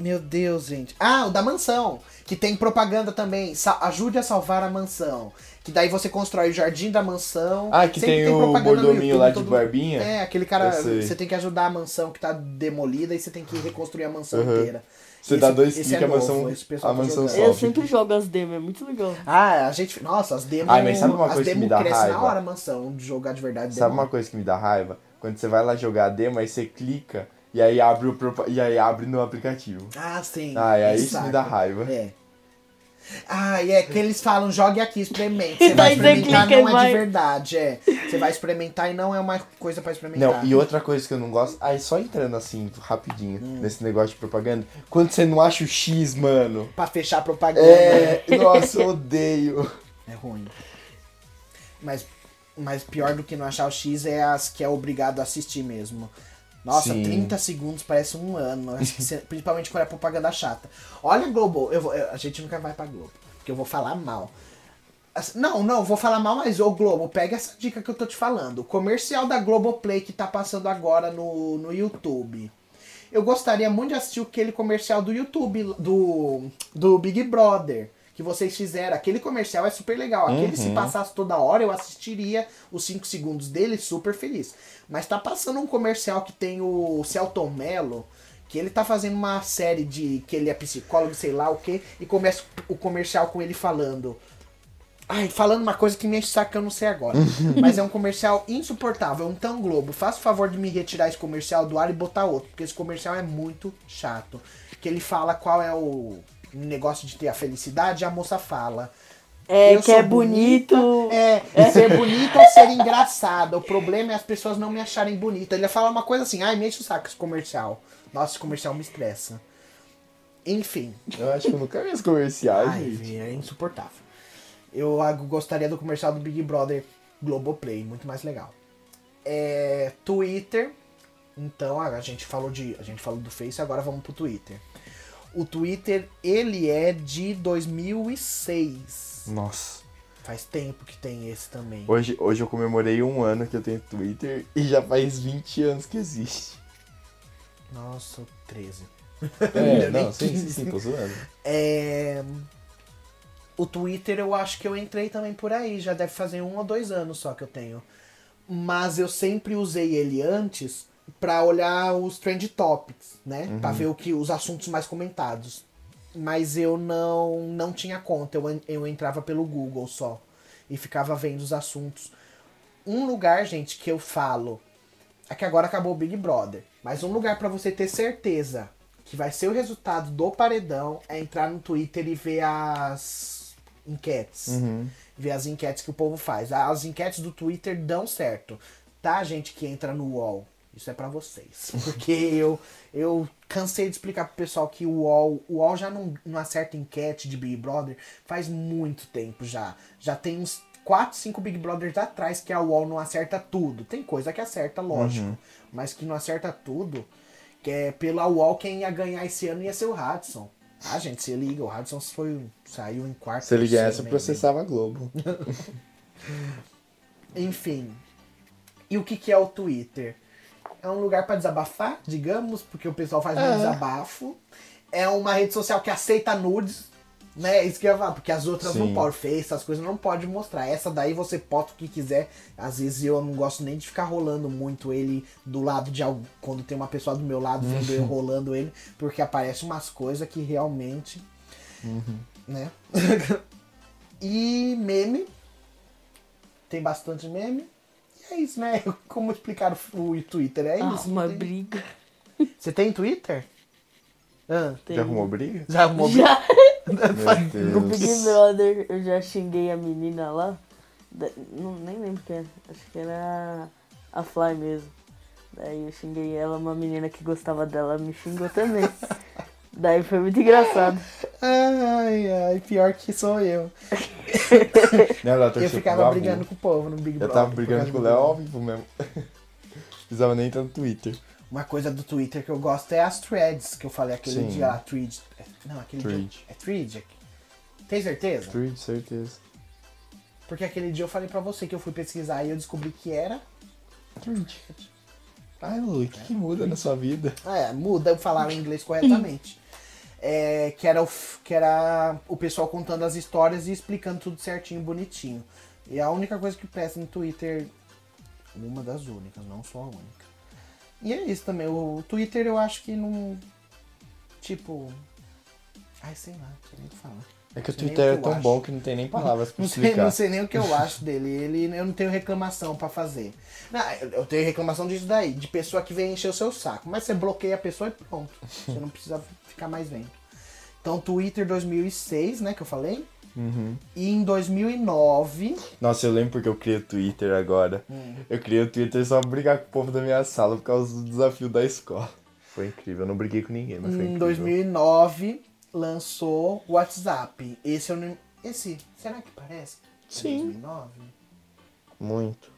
Meu Deus, gente. Ah, o da mansão. Que tem propaganda também. Sa- ajude a salvar a mansão. Que daí você constrói o jardim da mansão. Ah, que Sempre tem o YouTube, lá de todo- barbinha? É, aquele cara. Você tem que ajudar a mansão que tá demolida e você tem que reconstruir a mansão Uhum. inteira. Você Esse- dá dois cliques, é a mansão- novo, a tá mansão sobe. Eu sempre jogo as demos, é muito legal. Ah, a gente. Nossa, as demos. Ai, mas sabe uma coisa que me dá crescem raiva? na hora a mansão de jogar de verdade. Sabe demora. uma coisa que me dá raiva? Quando você vai lá jogar a demo, aí você clica e aí abre, o e aí abre no aplicativo. Ah, sim. Ah, é isso que me dá raiva. É. Ah, e é que eles falam, jogue aqui, experimente. Você vai você experimentar, e não é de verdade, é. Você vai experimentar e não é uma coisa pra experimentar. Não, e outra coisa que eu não gosto, aí só entrando assim, rapidinho, Hum. nesse negócio de propaganda, quando você não acha o X, mano. Pra fechar a propaganda. É, nossa, eu odeio. É ruim. Mas, mas pior do que não achar o X é as que é obrigado a assistir mesmo. Nossa, Sim. 30 segundos parece um ano. Principalmente quando é propaganda chata. Olha Globo, eu vou- eu- a gente nunca vai pra Globo, porque eu vou falar mal. Não, não, vou falar mal, mas ô Globo, pega essa dica que eu tô te falando. O comercial da Globoplay que tá passando agora no, no YouTube. Eu gostaria muito de assistir aquele comercial do YouTube, do, do Big Brother, que vocês fizeram. Aquele comercial é super legal. Aquele se passasse toda hora, eu assistiria os 5 segundos dele super feliz. Mas tá passando um comercial que tem o Celton Mello, que ele tá fazendo uma série de que ele é psicólogo, sei lá o que, e começa o comercial com ele falando. Ai, falando uma coisa que me enche saco que eu não sei agora. Mas é um comercial insuportável. Então, Globo, faça o favor de me retirar esse comercial do ar e botar outro. Porque esse comercial é muito chato. Que ele fala qual é o negócio de ter a felicidade a moça fala. É, "Eu que sou é bonito. bonita, É, ser bonita é ser engraçada. O problema é as pessoas não me acharem bonita. Ele ia falar uma coisa assim, ai, me enche o saco esse comercial. Nossa, esse comercial me estressa. Enfim. Eu acho que eu nunca vi esse comercial, Ai, gente. é insuportável. Eu gostaria do comercial do Big Brother Globoplay, muito mais legal. É, Twitter. Então, a gente falou de, a gente falou do Face, agora vamos pro Twitter. O Twitter, ele é de 2006. Nossa. Faz tempo que tem esse também. Hoje, hoje eu comemorei um ano que eu tenho Twitter e já faz 20 anos que existe. Nossa, 13. É, não, sim, sim, 15. sim, tô zoando. É... O Twitter eu acho que eu entrei também por aí, já deve fazer um ou dois anos só que eu tenho. Mas eu sempre usei ele antes pra olhar os trend topics, né? Pra ver o que os assuntos mais comentados. Mas eu não não tinha conta, eu, eu entrava pelo Google só e ficava vendo os assuntos. Um lugar, gente, que eu falo é que agora acabou o Big Brother, mas um lugar pra você ter certeza que vai ser o resultado do paredão é entrar no Twitter e ver as enquetes. Ver as enquetes que o povo faz. As enquetes do Twitter dão certo. Tá, gente que entra no UOL? Isso é pra vocês. Porque eu, eu cansei de explicar pro pessoal que o UOL, o UOL já não, não acerta enquete de Big Brother faz muito tempo já. Já tem uns 4, 5 Big Brothers atrás que a UOL não acerta tudo. Tem coisa que acerta, lógico. Mas que não acerta tudo. Que é pela UOL quem ia ganhar esse ano ia ser o Hudson. Ah, gente, se liga, o Hudson foi, saiu em quarto. Se eu né, processava a Globo. enfim. E o que, que é o Twitter? É um lugar pra desabafar, digamos, porque o pessoal faz muito desabafo. É uma rede social que aceita nudes, né? Isso que eu ia falar, porque as outras não Sim. podem, Face, as coisas não pode mostrar. Essa daí você posta o que quiser. Às vezes eu não gosto nem de ficar rolando muito ele do lado de algum. Quando tem uma pessoa do meu lado vendo eu rolando ele, porque aparece umas coisas que realmente. Né? e meme. Tem bastante meme. É isso, né? Como explicar o, o Twitter? É Ah, isso. uma não tem- briga. Você tem Twitter? Ah, Tem. Já arrumou briga? já arrumou briga? Já, no Big. Brother, eu já xinguei a menina lá. Da- não, nem lembro quem era. Acho que era a Fly mesmo. Daí eu xinguei ela, uma menina que gostava dela me xingou também. Daí foi muito engraçado. Ai, ai, pior que sou eu. Né, Eu ficava brigando com o povo no Big Eu Brother. tava por brigando com o Léo ao vivo mesmo. Precisava nem entrar no Twitter. Uma coisa do Twitter que eu gosto é as threads, que eu falei aquele Sim. dia lá, thread. Não, aquele Thread. dia. É thread? Tem certeza? Tweet, certeza. Porque aquele dia eu falei pra você que eu fui pesquisar e eu descobri que era. Tweet. Ai, Lu, o que, que muda na sua vida? É, muda eu falar o inglês corretamente. É, que, era o, que era o pessoal contando as histórias e explicando tudo certinho, bonitinho. E a única coisa que presta no Twitter, uma das únicas, não só a única. E é isso também. O Twitter eu acho que não. Tipo. Ai, sei lá, não sei nem o que falar. É que o Twitter é tão acho. bom que não tem nem palavras pra Não sei, explicar. não sei nem o que eu acho dele. Ele, eu não tenho reclamação pra fazer. Não, eu tenho reclamação disso daí, de pessoa que vem encher o seu saco. Mas você bloqueia a pessoa e pronto. Você não precisa ficar mais vendo. Então, Twitter 2006, né, que eu falei. Uhum. E em 2009... Nossa, eu lembro porque eu criei o Twitter agora. Hum. Eu criei o Twitter só pra brigar com o povo da minha sala por causa do desafio da escola. Foi incrível, eu não briguei com ninguém, mas foi Em incrível. 2009, lançou o WhatsApp. Esse eu não... Esse, será que parece? É Sim. 2009? Muito,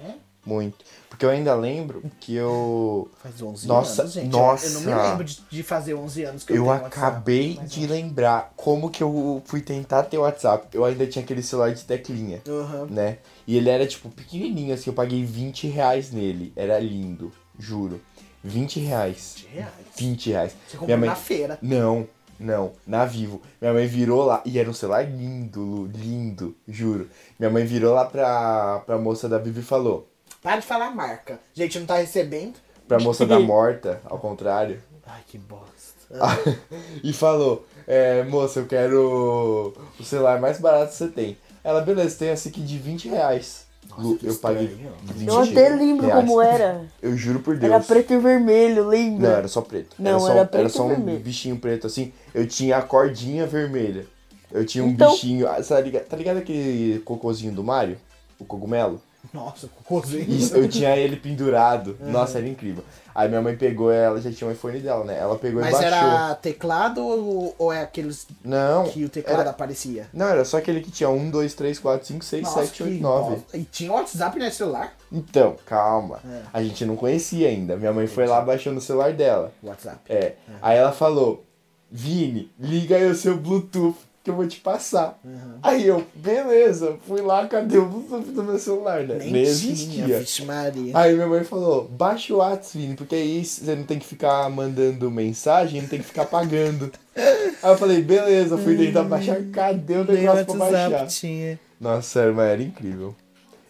É? Muito. Porque eu ainda lembro que eu. Faz 11 Nossa, anos, gente. nossa. Eu não me lembro de, de fazer 11 anos que eu, Eu WhatsApp, acabei mas de lembrar como que eu fui tentar ter WhatsApp. Eu ainda tinha aquele celular de teclinha, Aham. né? E ele era tipo pequenininho, assim. Eu paguei 20 reais nele. Era lindo, juro. 20 reais. 20 reais. 20 reais. Você Minha comprou mãe- na feira. Não, não, na Vivo. Minha mãe virou lá, e era um celular lindo, Lu, lindo, juro. Minha mãe virou lá pra, pra moça da Vivo e falou. Para de falar marca. Gente, não tá recebendo. Pra moça da Morta, ao contrário. Ai, que bosta. e falou, é, moça, eu quero o celular mais barato que você tem. Ela, beleza, tem esse aqui de 20 reais. Nossa, eu paguei estranho. 20 Eu até lembro reais. como era. Eu juro por Deus. Era preto e vermelho, lembra? Não, era só preto. Não, só, era preto só e um vermelho. bichinho preto assim. Eu tinha a cordinha vermelha. Eu tinha um Então- bichinho. ah, Tá ligado, tá ligado aquele cocôzinho do Mario? O cogumelo? Nossa, cocôzinho. Isso, eu tinha ele pendurado. Nossa, era incrível. Aí minha mãe pegou, ela já tinha um iPhone dela, né? Ela pegou Mas e baixou. era teclado ou, ou é aqueles Não. que o teclado era... aparecia? Não, era só aquele que tinha 1, 2, 3, 4, 5, 6, Nossa, 7, que 8, 9. bosta. E tinha WhatsApp nesse celular? Então, calma. É. A gente não conhecia ainda. Minha mãe foi lá, baixou no celular dela. WhatsApp. É. Aí ela falou, Vini, liga aí o seu Bluetooth que eu vou te passar. Uhum. Aí eu, beleza, fui lá, cadê o Bluetooth do meu celular, né? Nem, tinha, vixe Maria. Aí minha mãe falou, baixa o WhatsApp, Vini, porque aí você não tem que ficar mandando mensagem, não tem que ficar pagando. aí eu falei, beleza, fui tentar baixar, cadê o negócio pra baixar? Tinha. Nossa, sério, mas era incrível.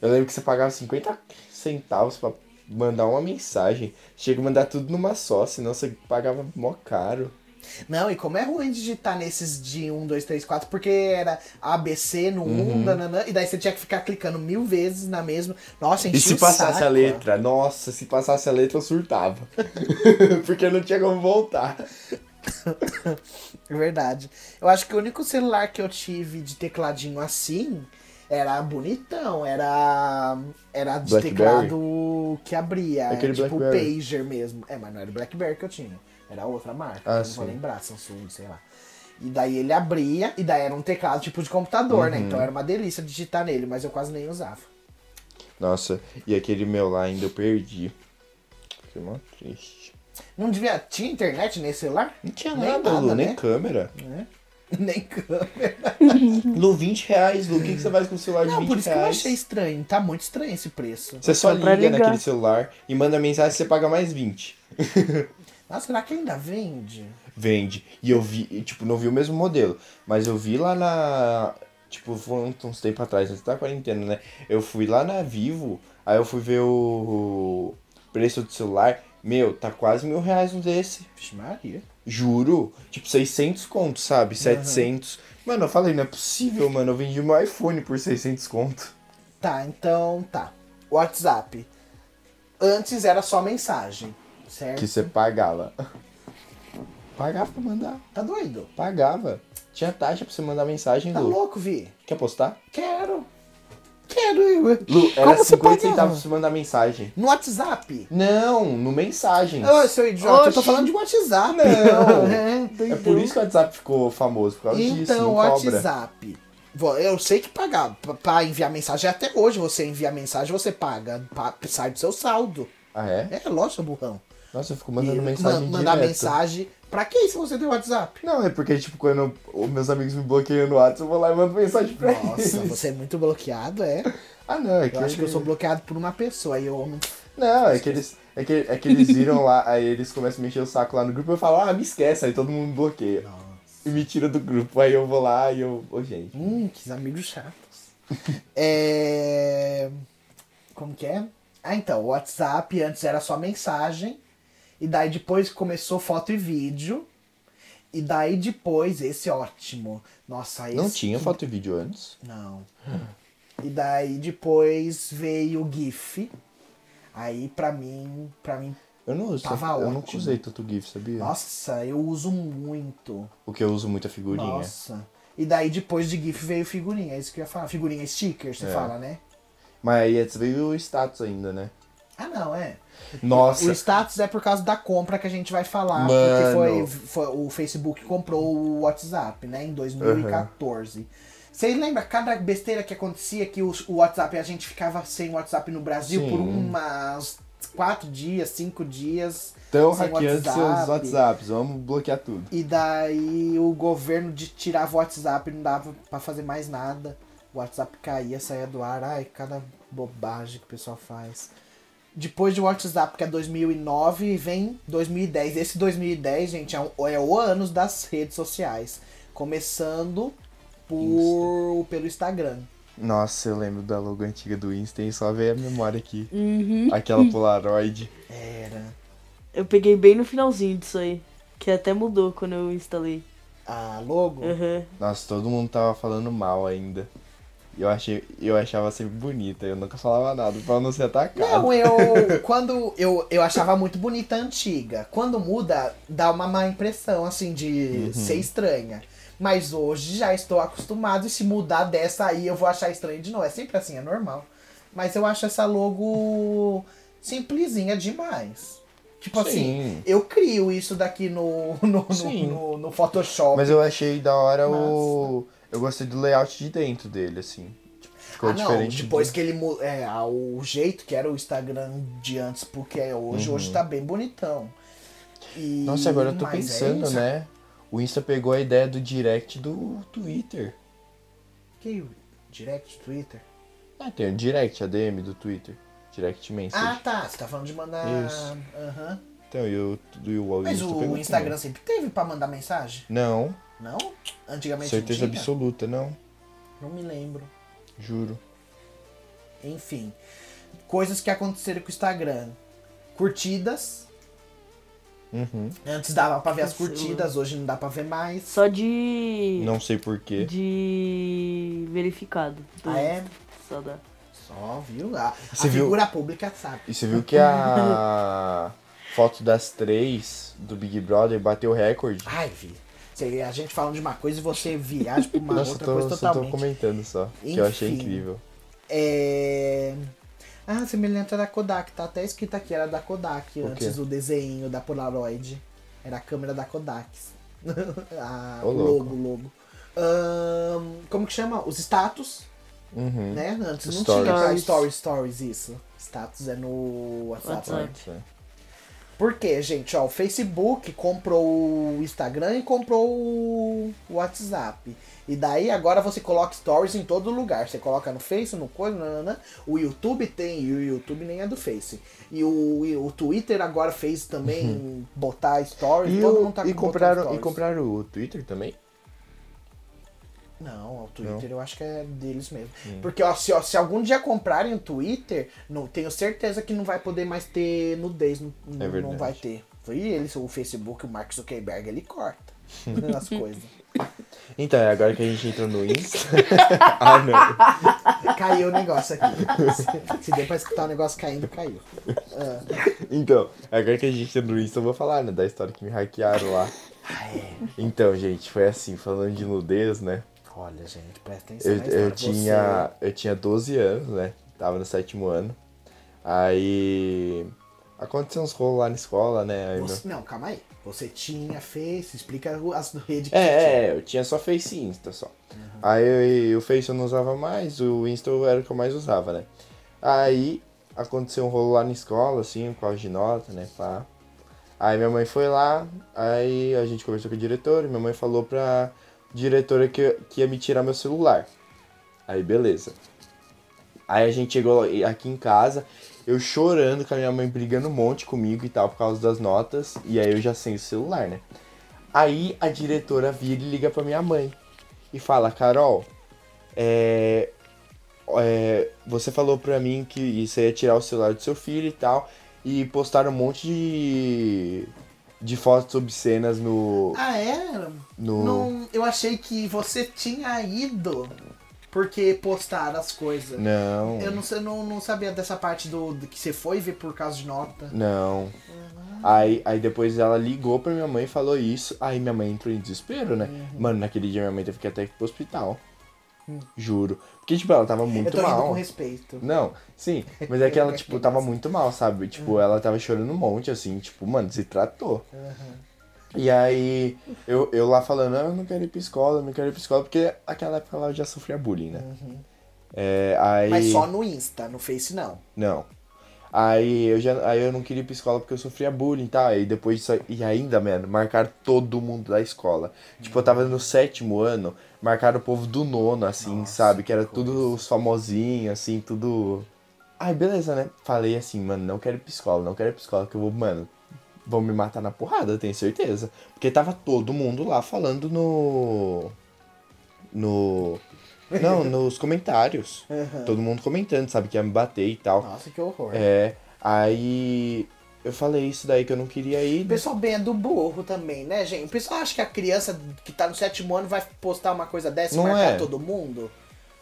Eu lembro que você pagava 50 centavos pra mandar uma mensagem. Chega a mandar tudo numa só, senão você pagava mó caro. Não, e como é ruim digitar nesses de 1, 2, 3, 4, porque era ABC no 1, Uhum. nananã, e daí você tinha que ficar clicando mil vezes na mesma. Nossa, enchia E se passasse saco. a letra? Nossa, se passasse a letra eu surtava. Porque não tinha como voltar. É verdade. Eu acho que o único celular que eu tive de tecladinho assim era bonitão, era era de Blackberry? teclado que abria, Aquele tipo Blackberry. pager mesmo. É, mas não era o BlackBerry que eu tinha, era outra marca, Ah, não sim. vou lembrar, Samsung, sei lá. E daí ele abria, e daí era um teclado tipo de computador, Uhum. né? Então era uma delícia digitar nele, mas eu quase nem usava. Nossa, e aquele meu lá ainda eu perdi. Fiquei mó triste. Não devia. Tinha internet nesse celular? Não tinha Nem nada, Lu, nada, nem né? câmera. Né? Nem câmera. Lu, 20 reais, Lu, o que, que você faz com o celular de Não, 20 por isso que eu reais? achei estranho. Tá muito estranho esse preço. Você só Só liga naquele celular e manda mensagem e você paga mais 20. Nossa, será que ainda vende? Vende. E eu vi, tipo, não vi o mesmo modelo, mas eu vi lá na. Tipo, foi uns- tempos atrás, antes da quarentena, né? Eu fui lá na Vivo, aí eu fui ver o preço do celular. Meu, tá quase mil reais um desse. Vixe Maria. Juro. Tipo, 600 conto, sabe? 700. Mano, eu falei, não é possível, mano. Eu vendi meu iPhone por 600 conto. Tá, então tá. WhatsApp. Antes era só mensagem, certo? Que você pagava. Pagava pra mandar. Tá doido? Pagava. Tinha taxa pra você mandar mensagem, Tá Lu. louco, Vi? Quer postar? Quero. Quero, eu. Lu, era Como você 50 pagava? centavos pra você mandar mensagem. No WhatsApp? Não, no mensagens. Ô, seu idiota, eu tô Oxi. falando de WhatsApp. Não. É. É por isso que o WhatsApp ficou famoso, por causa disso, Então, não o cobra. WhatsApp. vo- eu sei que pagar pra- pra enviar mensagem, até hoje você envia mensagem, você paga, pa- sai do seu saldo. Ah, é? É lógico, burrão. Nossa, eu fico mandando E mensagem ma- mandar direto. mensagem. Pra que se você tem WhatsApp? Não, é porque, tipo, quando os meus amigos me bloqueiam no WhatsApp, eu vou lá e mando mensagem pra Nossa, eles. você é muito bloqueado, é. Ah, não, é que... Eu acho que eu sou bloqueado por uma pessoa e eu não. Não, é que eles... É que, é que eles viram lá, aí eles começam a me encher o saco lá no grupo, eu falo, ah, me esquece, aí todo mundo bloqueia. Nossa. E me tira do grupo, aí eu vou lá e eu... Ô, gente. Hum, que amigos chatos. é. Como que é? Ah, então, o WhatsApp antes era só mensagem. E daí depois começou foto e vídeo. E daí depois, esse ótimo. Nossa, esse. Não tinha que- foto e vídeo antes? Não. E daí depois veio o GIF. Aí pra mim, pra mim, Eu não uso, Tava eu nunca usei tanto GIF, sabia? nossa, eu uso muito. O que eu uso muita figurinha. Nossa. E daí depois de GIF veio figurinha, é isso que eu ia falar. Figurinha sticker, você É. fala, né? Mas aí veio o status ainda, né? Ah, não, é. Nossa, O status é por causa da compra que a gente vai falar, Mano. porque foi, foi- o Facebook comprou o WhatsApp, né, em 2014. Vocês lembram cada besteira que acontecia que o, o WhatsApp, a gente ficava sem WhatsApp no Brasil Sim. por umas quatro dias, cinco dias. estão hackeando seus WhatsApp. WhatsApps, vamos bloquear tudo. E daí o governo de tirava o WhatsApp, não dava pra fazer mais nada. O WhatsApp caía, saía do ar. Ai, cada bobagem que o pessoal faz. Depois de WhatsApp, que é 2009, vem 2010. Esse 2010, gente, é, um- é o anos das redes sociais. Começando por, pelo Instagram. Nossa, eu lembro da logo antiga do Insta e só veio a memória aqui. Uhum. Aquela Polaroid. Era Eu peguei bem no finalzinho disso aí. Que até mudou quando eu instalei. a logo. Uhum. Nossa, todo mundo tava falando mal ainda. E eu, achei, eu achava sempre bonita, eu nunca falava nada pra não ser atacado. Não, eu. Quando eu, eu achava muito bonita a antiga. Quando muda, dá uma má impressão, assim, de ser estranha. Mas hoje já estou acostumado e se mudar dessa aí eu vou achar estranho de novo. É sempre assim, é normal. Mas eu acho essa logo simplesinha demais. Tipo assim, Sim. eu crio isso daqui no, no, no, no, no Photoshop. Mas eu achei da hora o. Eu gostei do layout de dentro dele, assim. Tipo, ficou ah, não, diferente. depois do- que ele é, o jeito que era o Instagram de antes porque é hoje, hoje tá bem bonitão. E- Uhum. Nossa, agora eu tô mas é pensando, isso. né? O Insta pegou a ideia do direct do Twitter. Que direct Twitter? Ah, tem o direct, ADM do Twitter. Direct message. Ah, tá. Você tá falando de mandar. Isso. Aham. Então, e o, e o Mas Insta o Instagram também. sempre teve pra mandar mensagem? Não, Não? Antigamente certeza não tinha? absoluta, não. Não me lembro. Juro. Enfim. Coisas que aconteceram com o Instagram. Curtidas. Uhum. Antes dava pra ver as curtidas, hoje não dá pra ver mais. Só de. Não sei porquê. De verificado. Ah, é? Só dá. Só, viu? A, a Você viu- figura pública sabe. E você viu que a foto das três do Big Brother bateu recorde? Ai, vi. Você- A gente falando de uma coisa e você viaja pra uma Nossa, outra tô, coisa só tô totalmente. comentando só. Que eu achei Enfim. incrível. É... Ah, semelhante da Kodak, tá até escrito aqui, era da Kodak O antes quê? o desenho da Polaroid. Era a câmera da Kodak. Ah, o logo, logo. Ahn, como que chama? Os status, Uhum. né? Antes não Stories. tinha pra Stories. stories, stories, isso. Status é no WhatsApp. WhatsApp. Isso. Por quê, gente? Ó, o Facebook comprou o Instagram e comprou o WhatsApp. E daí agora você coloca stories em todo lugar. Você coloca no Face, no coisa, nananã. O YouTube tem, e o YouTube nem é do Face. E o, e o Twitter agora fez também botar stories. Uhum. E, todo o- mundo tá e compraram, e stories. compraram o Twitter também? Não, o Twitter eu acho que é deles mesmo. Hum. Porque ó, se, ó, se algum dia comprarem o Twitter, não, tenho certeza que não vai poder mais ter nudez. Não, não- não É verdade. vai ter. E eles, o Facebook, o Mark Zuckerberg, ele corta as coisas. Então, é agora que a gente entrou no Insta. ah, não. Caiu o negócio aqui. Se, se der pra escutar o negócio caindo, caiu. Ah, Então, agora que a gente entrou no Insta, eu vou falar, né? Da história que me hackearam lá. ah, é. Então, gente, foi assim, falando de nudez, né? Olha, gente, presta atenção. Eu, eu, tinha, eu tinha 12 anos, né? Tava no sétimo ano. Aí Aconteceu uns rolos lá na escola, né? Você- não, calma aí. Você tinha Face, explica o- as redes que você tinha. É, é, eu tinha só Face e Insta só. Aí eu- o Face eu não usava mais, o Insta era o que eu mais usava, né? Aí aconteceu um rolo lá na escola, assim, por causa de nota, né? Pá. Aí minha mãe foi lá, aí a gente conversou com a diretora, e minha mãe falou pra diretora que, que ia me tirar meu celular. Aí beleza. Aí a gente chegou aqui em casa, eu chorando com a minha mãe brigando um monte comigo e tal por causa das notas, e aí eu já sem o celular, né? Aí a diretora vira e liga pra minha mãe e fala, Carol, é, é, você falou pra mim que você ia tirar o celular do seu filho e tal, e postaram um monte de, de fotos obscenas no. Ah, é? no... Não, eu achei que você tinha ido porque postaram as coisas. Não. Eu não, sei- não, não sabia dessa parte do, do que você foi ver por causa de nota. Não. Aí, aí depois ela ligou pra minha mãe e falou isso. Aí minha mãe entrou em desespero, né? Uhum. Mano, naquele dia minha mãe teve que ir até pro hospital. Juro. Porque, tipo, ela tava eu muito tô rindo mal. com respeito. Não, sim, mas é que ela, tipo, tava muito mal, sabe? Uhum. Tipo, ela tava chorando um monte, assim, tipo, mano, se tratou. E aí, eu, eu lá falando, ah, eu não quero ir pra escola, eu não quero ir pra escola, porque aquela época ela já sofria bullying, né? É, aí... Uhum. Mas só no Insta, no Face não. Não. Aí eu, já, aí eu não queria ir pra escola porque eu sofria bullying, tá? Aí depois disso, e ainda, mano, marcaram todo mundo da escola. Tipo, eu tava no sétimo ano, marcaram o povo do nono, assim, Nossa, sabe? Que era tudo os famosinhos, assim, tudo. Aí beleza, né? Falei assim, mano, não quero escola, não quero escola, que eu vou, mano, vão me matar na porrada, tenho certeza. Porque tava todo mundo lá falando no. No. Não, nos comentários. Uhum. Todo mundo comentando, sabe, que ia me bater e tal. Nossa, que horror. É, aí eu falei isso daí que eu não queria ir. O pessoal bem é do burro também, né, gente? O pessoal acha que a criança que tá no sétimo ano vai postar uma coisa dessa e Não marcar é. todo mundo.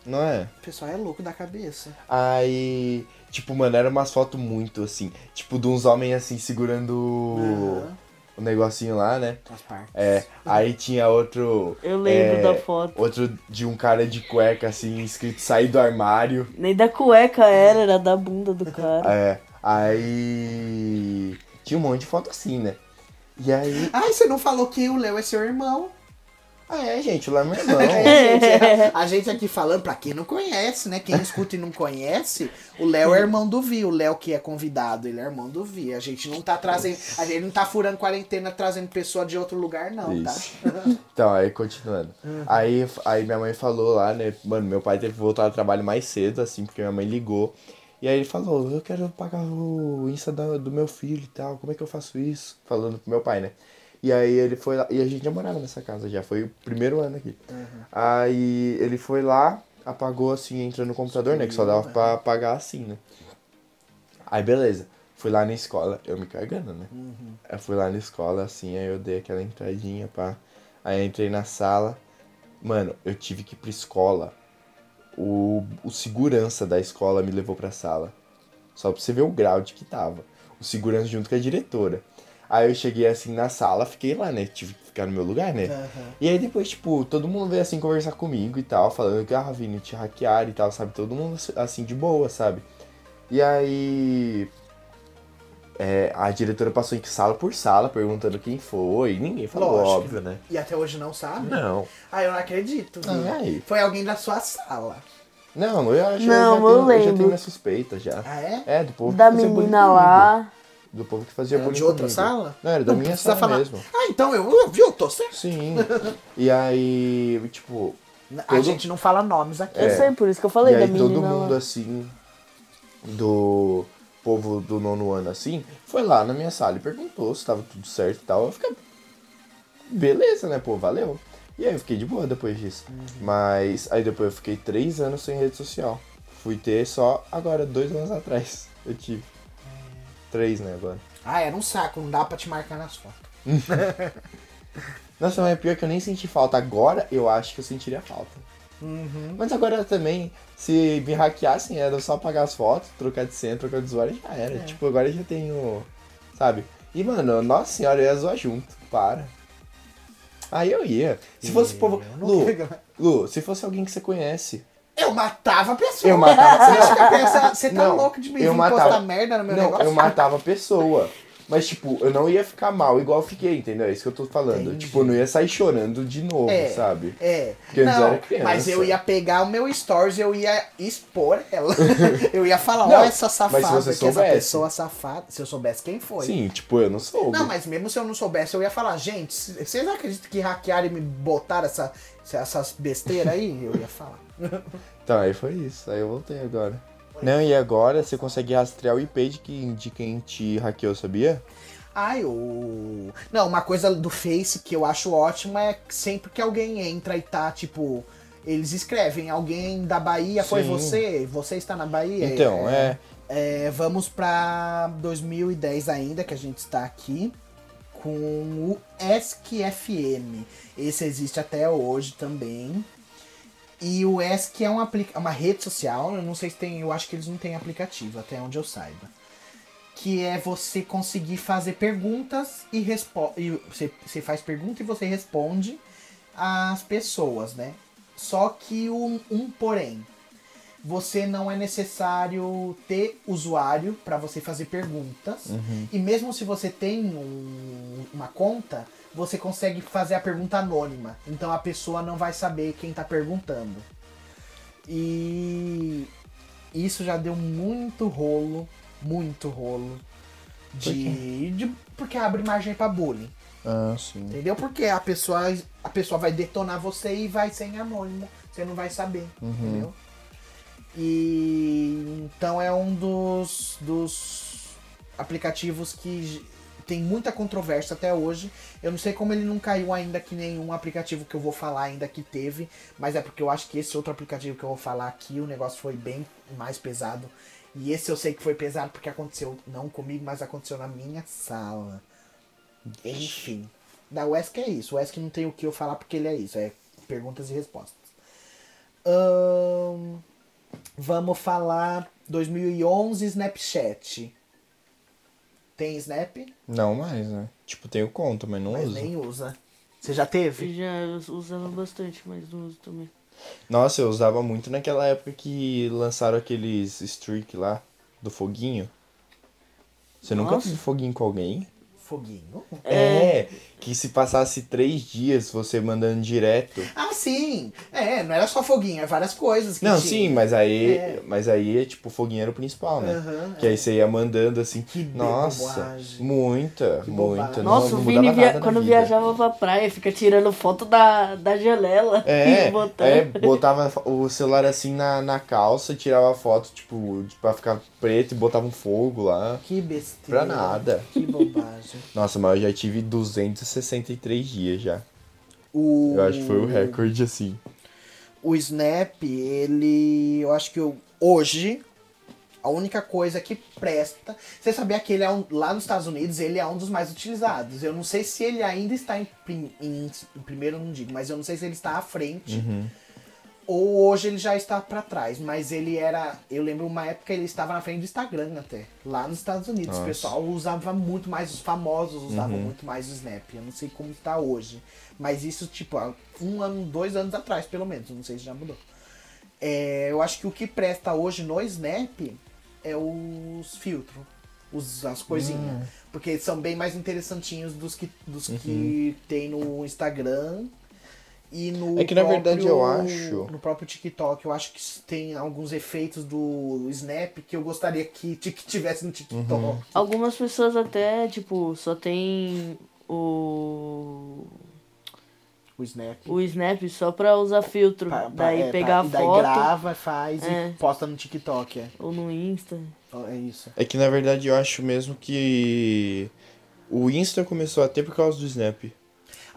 Não é? O pessoal é louco da cabeça. Aí, tipo, mano, era umas fotos muito assim, tipo, de uns homens assim segurando Aham. o negocinho lá, né? As partes. É, aí tinha outro. Eu lembro é, da foto. Outro de um cara de cueca, assim, escrito sair do armário. Nem da cueca era, era da bunda do cara. É, aí. Tinha um monte de foto assim, né? E aí. Ai, você não falou que o Léo é seu irmão. Ah, é, gente, lá é meu irmão. É, gente, a gente aqui falando, pra quem não conhece, né? Quem escuta e não conhece, o Léo é irmão do Vi. O Léo que é convidado, ele é irmão do Vi. A gente não tá trazendo. A gente não tá furando quarentena trazendo pessoa de outro lugar, não, tá? Isso. Então, aí continuando. Aí, aí minha mãe falou lá, né? Mano, meu pai teve que voltar ao trabalho mais cedo, assim, porque minha mãe ligou. E aí ele falou, eu quero pagar o Insta do meu filho e tal, como é que eu faço isso? Falando pro meu pai, né? E aí ele foi lá, e a gente já morava nessa casa já, foi o primeiro ano aqui. Aí ele foi lá, apagou assim, entrou no computador, né? Que só dava pra apagar assim, né? Aí beleza, fui lá na escola, eu me cagando, né? Eu fui lá na escola, assim, aí eu dei aquela entradinha, pá. Aí entrei na sala. Mano, eu tive que ir pra escola. O, o segurança da escola me levou pra sala. Só pra você ver o grau de que tava. O segurança junto com a diretora. Aí eu cheguei assim na sala, fiquei lá, né? Tive que ficar no meu lugar, né? Aham. E aí depois, tipo, todo mundo veio assim conversar comigo e tal, falando que, ah, Vini, te hackearam e tal, sabe? Todo mundo assim de boa, sabe? E aí. É, a diretora passou em sala por sala perguntando quem foi. Ninguém falou, Lógico. óbvio, né? E até hoje não sabe? Não. Ah, eu não acredito. Vi. Ah, aí. Foi alguém da sua sala. Não, eu acho Não, que eu, já eu tenho, eu já tenho minha suspeita já. Ah, é? É, do povo Da que fazia bullying menina lá. Do povo que fazia bullying de outra comigo. sala? Não, era da Não minha sala falar. mesmo. Ah, então eu, eu, viu? Eu tô certo. Sim. e aí, tipo. A Todo- gente não fala nomes aqui. Eu É. sei, por isso que eu falei e da aí menina todo mundo lá. assim, do povo do nono ano assim, foi lá na minha sala e perguntou se tava tudo certo e tal. Eu fiquei. Beleza, né, pô, valeu. E aí eu fiquei de boa depois disso. Uhum. Mas aí depois eu fiquei três anos sem rede social. Fui ter só agora, dois anos atrás. Eu tive. Três, né, agora. Ah, era um saco, não dá pra te marcar nas fotos. Nossa, mas é pior que eu nem senti falta. Agora eu acho que eu sentiria falta. Uhum. Mas agora também, se me hackeassem, era só apagar as fotos, trocar de senha, trocar de usuário e já era. É. Tipo, agora eu já tenho. Sabe? E, mano, nossa senhora, eu ia zoar junto. Para. Aí eu ia. Se fosse o povo. Lu. Lu, se fosse alguém que você conhece. Eu matava a pessoa. Eu matava- Você acha que a pessoa, você tá Não, louco de me eu matava- postar merda no meu não, negócio? eu matava a pessoa. Mas, tipo, eu não ia ficar mal igual eu fiquei, entendeu? É isso que eu tô falando. Entendi. Tipo, eu não ia sair chorando de novo, É. sabe? É. Porque não, eu era criança. mas eu ia pegar o meu stories, eu ia expor ela. eu ia falar, ó, essa safada, mas se você que essa soubesse. pessoa safada. Se eu soubesse quem foi. Sim, tipo, eu não soube. Não, mas mesmo se eu não soubesse, eu ia falar, gente, vocês acreditam que hackearam e me botaram essa, essas besteiras aí? Eu ia falar. Então, aí foi isso. Aí eu voltei agora. Não, e agora você consegue rastrear o IP de quem, de quem te hackeou, sabia? Ai, o. Não, uma coisa do Face que eu acho ótima é que sempre que alguém entra e tá, tipo. Eles escrevem, alguém da Bahia foi Sim. você? Você está na Bahia? Então, é. É, vamos pra 2010 ainda, que a gente está aqui, com o ESC-FM. Esse existe até hoje também. E o ESC é um aplica uma rede social, eu não sei se tem, eu acho que eles não têm aplicativo, até onde eu saiba. Que é você conseguir fazer perguntas e responde. Você, você faz pergunta e você responde às pessoas, né? Só que um, um porém você não é necessário ter usuário para você fazer perguntas. E mesmo se você tem um- uma conta, você consegue fazer a pergunta anônima. Então a pessoa não vai saber quem tá perguntando. E isso já deu muito rolo, muito rolo de, de porque abre margem para bullying. Ah, sim. Entendeu? Porque a pessoa, a pessoa vai detonar você e vai ser em anônimo. Você não vai saber. Entendeu? E então é um dos, dos aplicativos que tem muita controvérsia até hoje. Eu não sei como ele não caiu ainda que nenhum aplicativo que eu vou falar ainda que teve, mas é porque eu acho que esse outro aplicativo que eu vou falar aqui, o negócio foi bem mais pesado. E esse eu sei que foi pesado porque aconteceu não comigo, mas aconteceu na minha sala. Enfim. Da UESC é isso. O UESC não tem o que eu falar porque ele é isso. É perguntas e respostas. Vamos falar 2011 Snapchat. Tem Snap, Não mais, né? Tipo, tenho conta, mas não mas uso. nem usa. Você já teve? Já eu usava bastante, mas não uso também. Nossa, eu usava muito naquela época que lançaram aqueles streak lá, do foguinho. Você nunca Nossa. teve foguinho com alguém? Foguinho? É, que se passasse três dias você mandando direto. Ah, sim! É, não era só foguinho, é várias coisas que Não, tinha. sim, mas aí. É. Mas aí é tipo, o foguinho era o principal, né? Aham, que aí você ia mandando assim. Que Nossa, bobagem. muita, Que muita. bobagem. Nossa, não o Vini, via- quando vida. viajava pra praia, fica tirando foto da, da janela É, e botando. é, botava o celular assim na, na calça, tirava foto, tipo, pra ficar preto e botava um fogo lá. Que besteira. Pra nada. Que bobagem. Nossa, mas eu já tive 263 dias já. O... Eu acho que foi o recorde, assim. o Snap, ele. Eu acho que eu, hoje, a única coisa que presta. Você sabia que ele é um, lá nos Estados Unidos ele é um dos mais utilizados. Eu não sei se ele ainda está em, prim- em- em primeiro, não digo, mas eu não sei se ele está à frente. Uhum. Ou hoje ele já está pra trás, mas ele era. Eu lembro uma época ele estava na frente do Instagram até. Lá nos Estados Unidos. Nossa. O pessoal usava muito mais, os famosos usavam Uhum. muito mais o Snap. Eu não sei como está hoje. Mas isso, tipo, há um ano, dois anos atrás, pelo menos. Não sei se já mudou. É, eu acho que o que presta hoje no Snap é os filtros. Os, as coisinhas. Hum. Porque eles são bem mais interessantinhos dos que, dos Uhum. que tem no Instagram. E no É que, na verdade, eu próprio- acho- No próprio TikTok, eu acho que tem alguns efeitos do Snap que eu gostaria que, que tivesse no TikTok. Uhum. Algumas pessoas até, tipo, só tem o, O Snap. o Snap só pra usar filtro. Pa- pa- daí é, pegar pa- a e daí foto grava, faz É. e posta no TikTok. É, ou no Insta. é isso. É que na verdade eu acho mesmo que o Insta começou a ter por causa do Snap.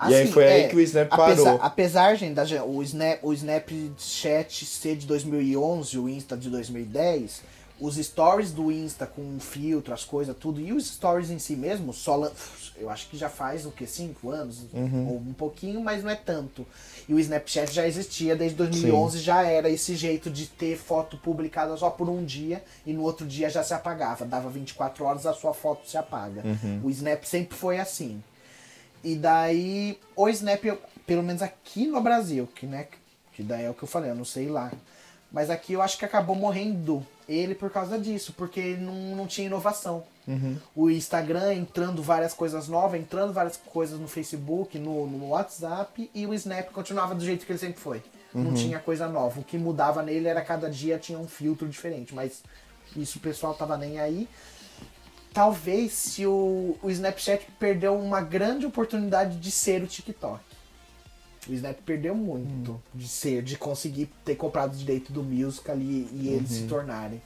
E aí Assim, foi aí é, que o Snap Apesar, parou. apesar gente, da, o, Snap, o Snapchat ser de 2011, o Insta de 2010, os stories do Insta com filtro, as coisas, tudo, e os stories em si mesmo, só eu acho que já faz o que, 5 anos? Uhum. Ou um pouquinho, mas não é tanto. E o Snapchat já existia desde 2011, já era esse jeito de ter foto publicada só por um dia e no outro dia já se apagava. Dava 24 horas, a sua foto se apaga. Uhum. O Snap sempre foi assim. E daí, o Snap, eu- pelo menos aqui no Brasil, que, né, que daí é o que eu falei, eu não sei lá. Mas aqui eu acho que acabou morrendo ele por causa disso, porque não, não tinha inovação. Uhum. O Instagram entrando várias coisas novas, entrando várias coisas no Facebook, no, no WhatsApp, e o Snap continuava do jeito que ele sempre foi. Não tinha coisa nova. O que mudava nele era cada dia tinha um filtro diferente, mas isso o pessoal tava nem aí. Talvez se o, o Snapchat perdeu uma grande oportunidade de ser o TikTok. O Snap perdeu muito de ser, de conseguir ter comprado o direito do musical e, e eles se tornarem.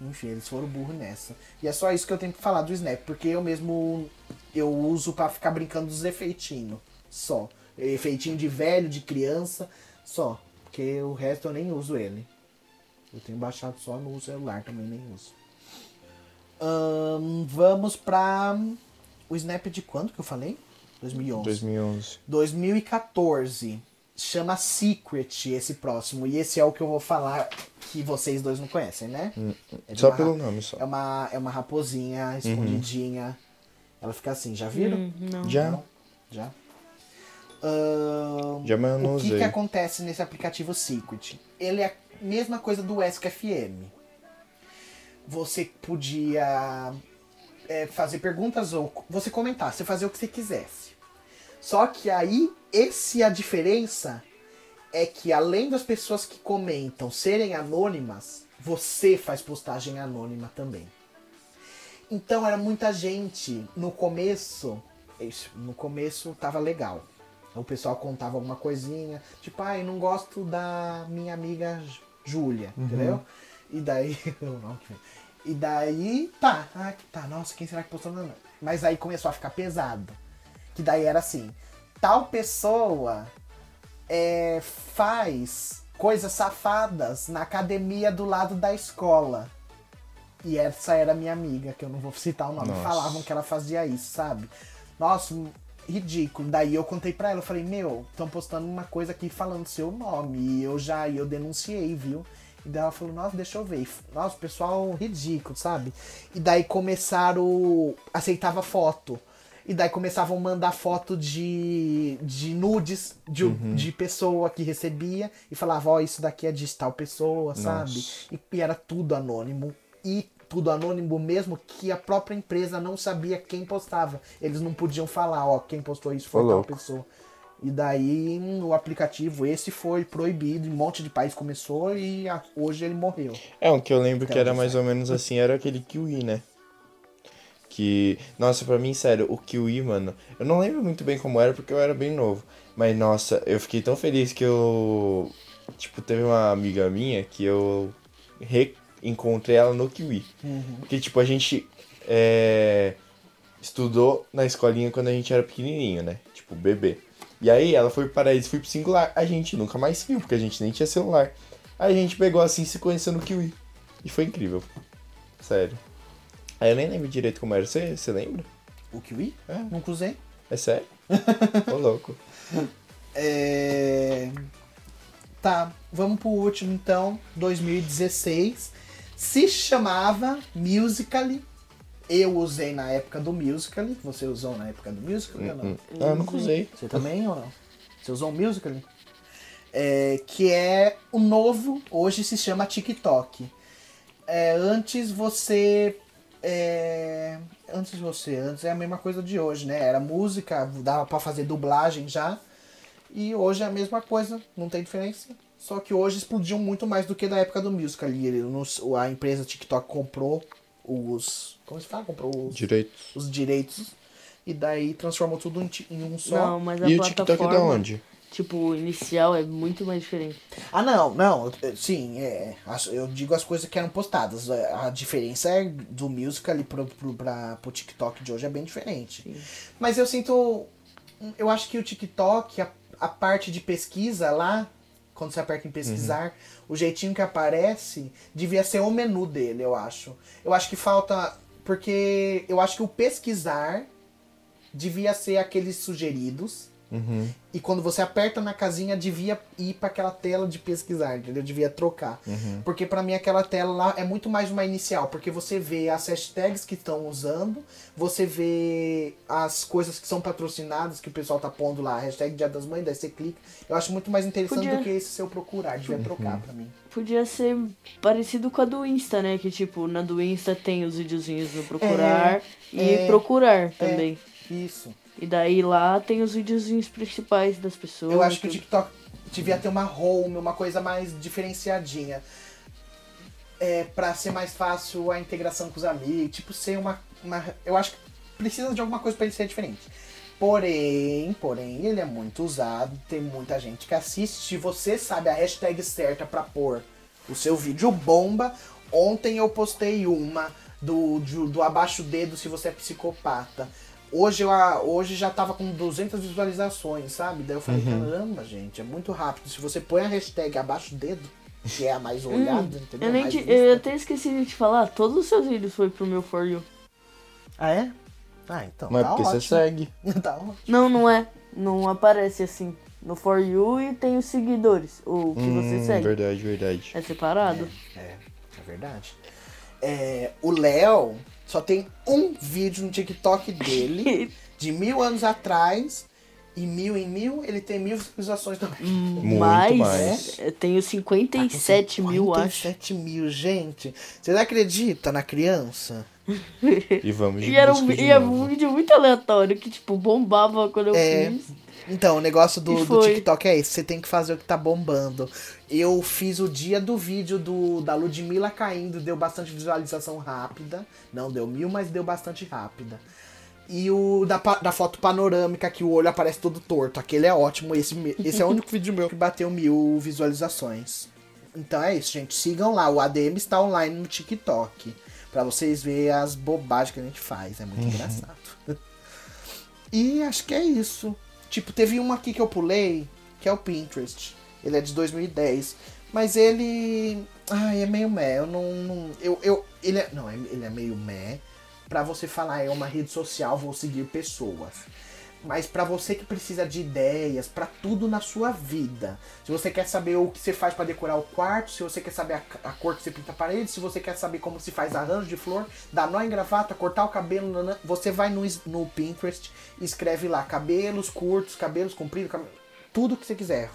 Enfim, eles foram burros nessa. E é só isso que eu tenho que falar do Snap, porque eu mesmo eu uso pra ficar brincando dos efeitinhos. Só. Efeitinho de velho, de criança, só. Porque o resto eu nem uso ele. Eu tenho baixado só no celular, também nem uso. Vamos pra. O Snap de quando que eu falei? 2011. 2011. 2014. Chama Secret esse próximo. E esse é o que eu vou falar que vocês dois não conhecem, né? É de Só uma pelo nome, só. É uma, é uma raposinha escondidinha. Ela fica assim, já viram? Hum, não. Já. Não? Já? Já, mas eu não o que, usei. que acontece nesse aplicativo Secret? Ele é a mesma coisa do SKFM. Você podia é, fazer perguntas ou você comentar, você fazer o que você quisesse. Só que aí, esse a diferença é que além das pessoas que comentam serem anônimas, você faz postagem anônima também. Então era muita gente no começo, no começo tava legal. O pessoal contava alguma coisinha, tipo, ai, não gosto da minha amiga Júlia, entendeu? E daí, o nome que vem. e daí, tá, ah, tá, nossa, quem será que postou? Não, não. Mas aí começou a ficar pesado. Que daí era assim, tal pessoa é, faz coisas safadas na academia do lado da escola. E essa era minha amiga, que eu não vou citar o nome. Nossa. Falavam que ela fazia isso, sabe? Nossa, ridículo. Daí eu contei pra ela, eu falei, meu, estão postando uma coisa aqui falando seu nome. E eu já eu denunciei, viu? E daí ela falou, nossa, deixa eu ver. E, Nossa, o pessoal ridículo, sabe? E daí começaram. aceitava foto. E daí começavam a mandar foto de, de nudes de, de pessoa que recebia e falava, ó, isso daqui é de tal pessoa, sabe? Nossa. E, e era tudo anônimo. E tudo anônimo mesmo que a própria empresa não sabia quem postava. Eles não podiam falar, ó, quem postou isso foi Ô, tal louco. pessoa. E daí o aplicativo esse foi proibido, um monte de país começou e a- hoje ele morreu. É, um que eu lembro que Então, era mais ou menos assim, era aquele Kiwi, né? Que, nossa, pra mim, sério, o Kiwi, mano, eu não lembro muito bem como era porque eu era bem novo. Mas, nossa, eu fiquei tão feliz que eu. Tipo, teve uma amiga minha que eu reencontrei ela no Kiwi. Porque, tipo, a gente é, estudou na escolinha quando a gente era pequenininho, né? Tipo, bebê. E aí ela foi para isso, fui pro singular. A gente nunca mais viu, porque a gente nem tinha celular. Aí a gente pegou assim, se conheceu no Kiwi. E foi incrível. Sério. Aí eu nem lembro direito como era. Você, você lembra? O Kiwi? É. Nunca usei. É sério? Ô louco. É... Tá, vamos pro último então, 2016. Se chamava Musical.ly. Eu usei na época do Musical.ly. Você usou na época do Musical.ly ou não? Ah, eu nunca usei. Você também ou não? Você usou o Musical.ly? É, que é o novo, hoje se chama TikTok. É, antes você. é, antes você, antes é a mesma coisa de hoje, né? Era música, dava pra fazer dublagem já. E hoje é a mesma coisa, não tem diferença. Só que hoje explodiu muito mais do que da época do musical. a empresa TikTok comprou os. Como se fala? Comprou os, Direito. os direitos. E daí transformou tudo em, em um só. Não, mas a E o TikTok é plataforma, da onde? tipo, o inicial é muito mais diferente. Ah, não, não, eh, sim, é, eu digo as coisas que eram postadas. A a diferença é do musical ali pro, pro, pra, pro TikTok de hoje é bem diferente. Mas eu sinto. Eu acho que o TikTok, a, a parte de pesquisa lá, quando você aperta em pesquisar, o jeitinho que aparece devia ser o menu dele, eu acho. Eu acho que falta. Porque eu acho que o pesquisar devia ser aqueles sugeridos. Uhum. E quando você aperta na casinha, devia ir para aquela tela de pesquisar, entendeu? Devia trocar. Uhum. Porque para mim aquela tela lá é muito mais uma inicial, porque você vê as hashtags que estão usando, você vê as coisas que são patrocinadas, que o pessoal tá pondo lá, hashtag Dia das Mães, daí você clica. Eu acho muito mais interessante Podia- do que esse seu procurar, devia Uhum. trocar pra mim. Podia ser parecido com a do Insta, né? Que tipo, na do Insta tem os videozinhos no procurar e é, procurar também. Isso. E daí lá tem os videozinhos principais das pessoas. Eu acho que o. TikTok devia ter uma home, uma coisa mais diferenciadinha. É, pra ser mais fácil a integração com os amigos. Tipo, ser uma. uma eu acho que precisa de alguma coisa pra ele ser diferente. Porém, porém, ele é muito usado, tem muita gente que assiste. Se você sabe a hashtag certa pra pôr o seu vídeo bomba, ontem eu postei uma do, do, do abaixo o dedo se você é psicopata. Hoje, eu, hoje já tava com 200 visualizações, sabe? Daí eu falei, caramba, gente, é muito rápido. Se você põe a hashtag abaixo o dedo, que é a mais olhada, entendeu? Eu, nem te- eu até esqueci de te falar, todos os seus vídeos foi pro meu For You. Ah, é? Ah, então Mas tá porque ótimo. você segue. tá ótimo. Não, não é. Não aparece assim. No For You e tem os seguidores. O que você Hum, segue. Verdade, verdade. É separado. É, é verdade. É, o Léo só tem um vídeo no TikTok dele, de mil anos atrás, e mil em mil, ele tem mil visualizações também. Muito Mas mais. eu tenho 57 mil, acho. 57 mil, gente. Vocês acreditam na criança? E vamos E era, um, e era um vídeo muito aleatório, que tipo, bombava quando eu É. fiz. Então, o negócio do, do. TikTok é esse, você tem que fazer o que tá bombando. Eu fiz o dia do vídeo do, da Ludmilla caindo, deu bastante visualização rápida. Não deu mil, mas deu bastante rápida. E o da, da foto panorâmica, que o olho aparece todo torto. Aquele é ótimo. Esse, esse é o único vídeo meu que bateu mil visualizações. Então é isso, gente. Sigam lá. O ADM está online no TikTok. Pra vocês verem as bobagens que a gente faz. É muito engraçado. E acho que é isso. Tipo, teve um aqui que eu pulei, que é o Pinterest. Ele é de 2010. Mas ele. Ai, é meio meh. Eu não. não- eu, eu, ele é. Não, ele é meio meh. Pra você falar, é uma rede social, vou seguir pessoas. Mas pra você que precisa de ideias, pra tudo na sua vida. Se você quer saber o que você faz pra decorar o quarto, se você quer saber a, a cor que você pinta a parede, se você quer saber como se faz arranjo de flor, dar nó em gravata, cortar o cabelo, nanã, você vai no, no Pinterest e escreve lá cabelos curtos, cabelos compridos, cabe- tudo que você quiser.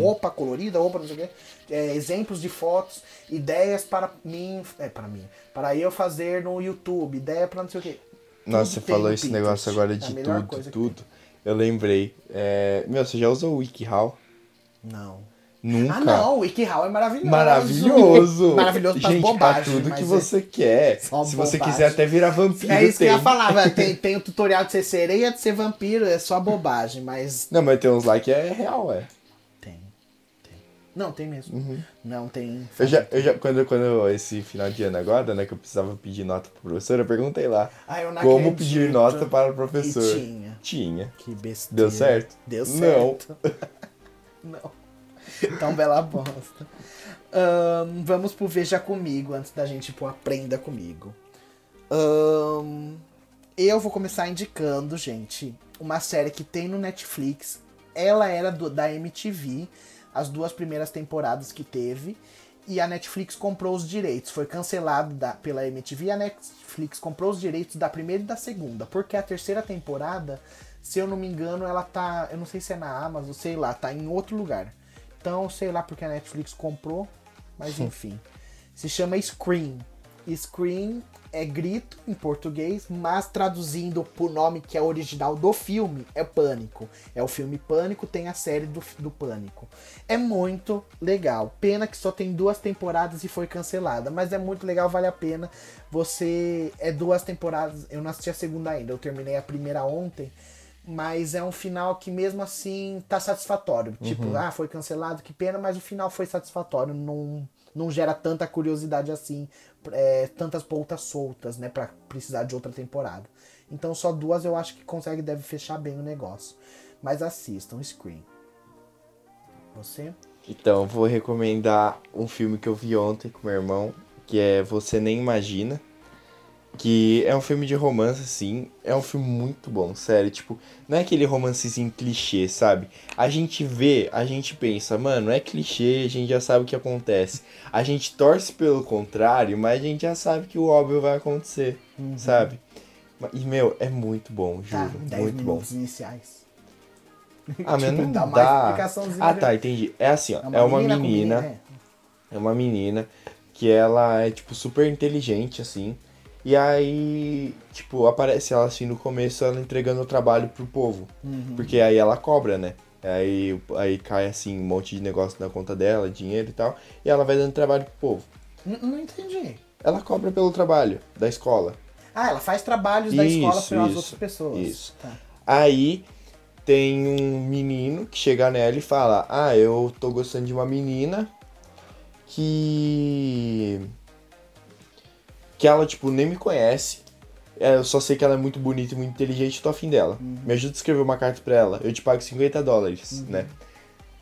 Roupa colorida, roupa não sei o quê. É, exemplos de fotos, ideias para mim, é para mim, para eu fazer no YouTube, ideia para não sei o quê. Nossa, você tem falou esse Pinterest. negócio agora É de melhor tudo, tudo. Eu lembrei. É... Meu, você já usou o WikiHow? Não. Nunca. Ah, não, o WikiHow é maravilhoso. Maravilhoso! Maravilhoso para Gente, bobagem. pra tudo que é- você quer. Só Se você bobagem. quiser até virar vampiro, É isso que eu tem. ia falar. Tem, tem o tutorial de ser sereia, de ser vampiro, é só bobagem, mas. Não, mas tem uns lá que é real, é. Não, tem mesmo. Não tem. Uhum. Eu já, eu já quando, quando esse final de ano agora, né, que eu precisava pedir nota pro professor, eu perguntei lá. Ah, eu não como pedir nota para o professor. E tinha. Tinha. Que besteira. Deu certo? Deu Não. certo. Não. Então, bela bosta. Ahn, vamos pro Veja Comigo, antes da gente pro Aprenda Comigo. Ahn, eu vou começar indicando, gente, uma série que tem no Netflix. Ela era do- da MTV, as duas primeiras temporadas que teve. E a Netflix comprou os direitos. Foi cancelado da- pela MTV. A Netflix comprou os direitos da primeira e da segunda. Porque a terceira temporada, se eu não me engano, ela tá. Eu não sei se é na Amazon, sei lá, tá em outro lugar. Então, sei lá porque a Netflix comprou. Mas enfim. Se chama Scream. Scream é grito em português, mas traduzindo pro nome que é original do filme, é Pânico. É o filme Pânico, tem a série do, do Pânico. É muito legal. Pena que só tem duas temporadas e foi cancelada, mas é muito legal, vale a pena. Você. É duas temporadas. Eu não assisti a segunda ainda, eu terminei a primeira ontem. Mas é um final que mesmo assim tá satisfatório. Tipo, ah, foi cancelado, que pena, mas o final foi satisfatório. Não, não gera tanta curiosidade assim, é, tantas pontas soltas, né, Pra precisar de outra temporada. Então só duas eu acho que consegue, deve fechar bem o negócio. Mas assistam, Scream. Você? Então, vou recomendar um filme que eu vi ontem com meu irmão, que é Você Nem Imagina. Que é um filme de romance, assim. É um filme muito bom, sério. Tipo, não é aquele romancezinho clichê, sabe? A gente vê, a gente pensa, mano, é clichê, a gente já sabe o que acontece. A gente torce pelo contrário, mas a gente já sabe que o óbvio vai acontecer, sabe? E, meu, é muito bom, Tá, juro. 10 muito bom. iniciais. Ah, mas Tipo, não dá dá. Ah, tá, entendi. É assim, ó. É uma com menina. né? É uma menina que ela é, tipo, super inteligente, assim. E aí, tipo, aparece ela assim no começo, ela entregando o trabalho pro povo. Uhum. Porque aí ela cobra, né? Aí, aí cai assim um monte de negócio na conta dela, dinheiro e tal. E ela vai dando trabalho pro povo. N- Não entendi. Ela cobra pelo trabalho da escola. Ah, ela faz trabalhos da Isso, escola para as outras pessoas. isso. Tá. Aí tem um menino que chega nela e fala: Ah, eu tô gostando de uma menina que. Que ela, tipo, nem me conhece. É, Eu só sei que ela é muito bonita e muito inteligente e tô afim dela. Me ajuda a escrever uma carta pra ela. Eu te pago 50 dólares, né?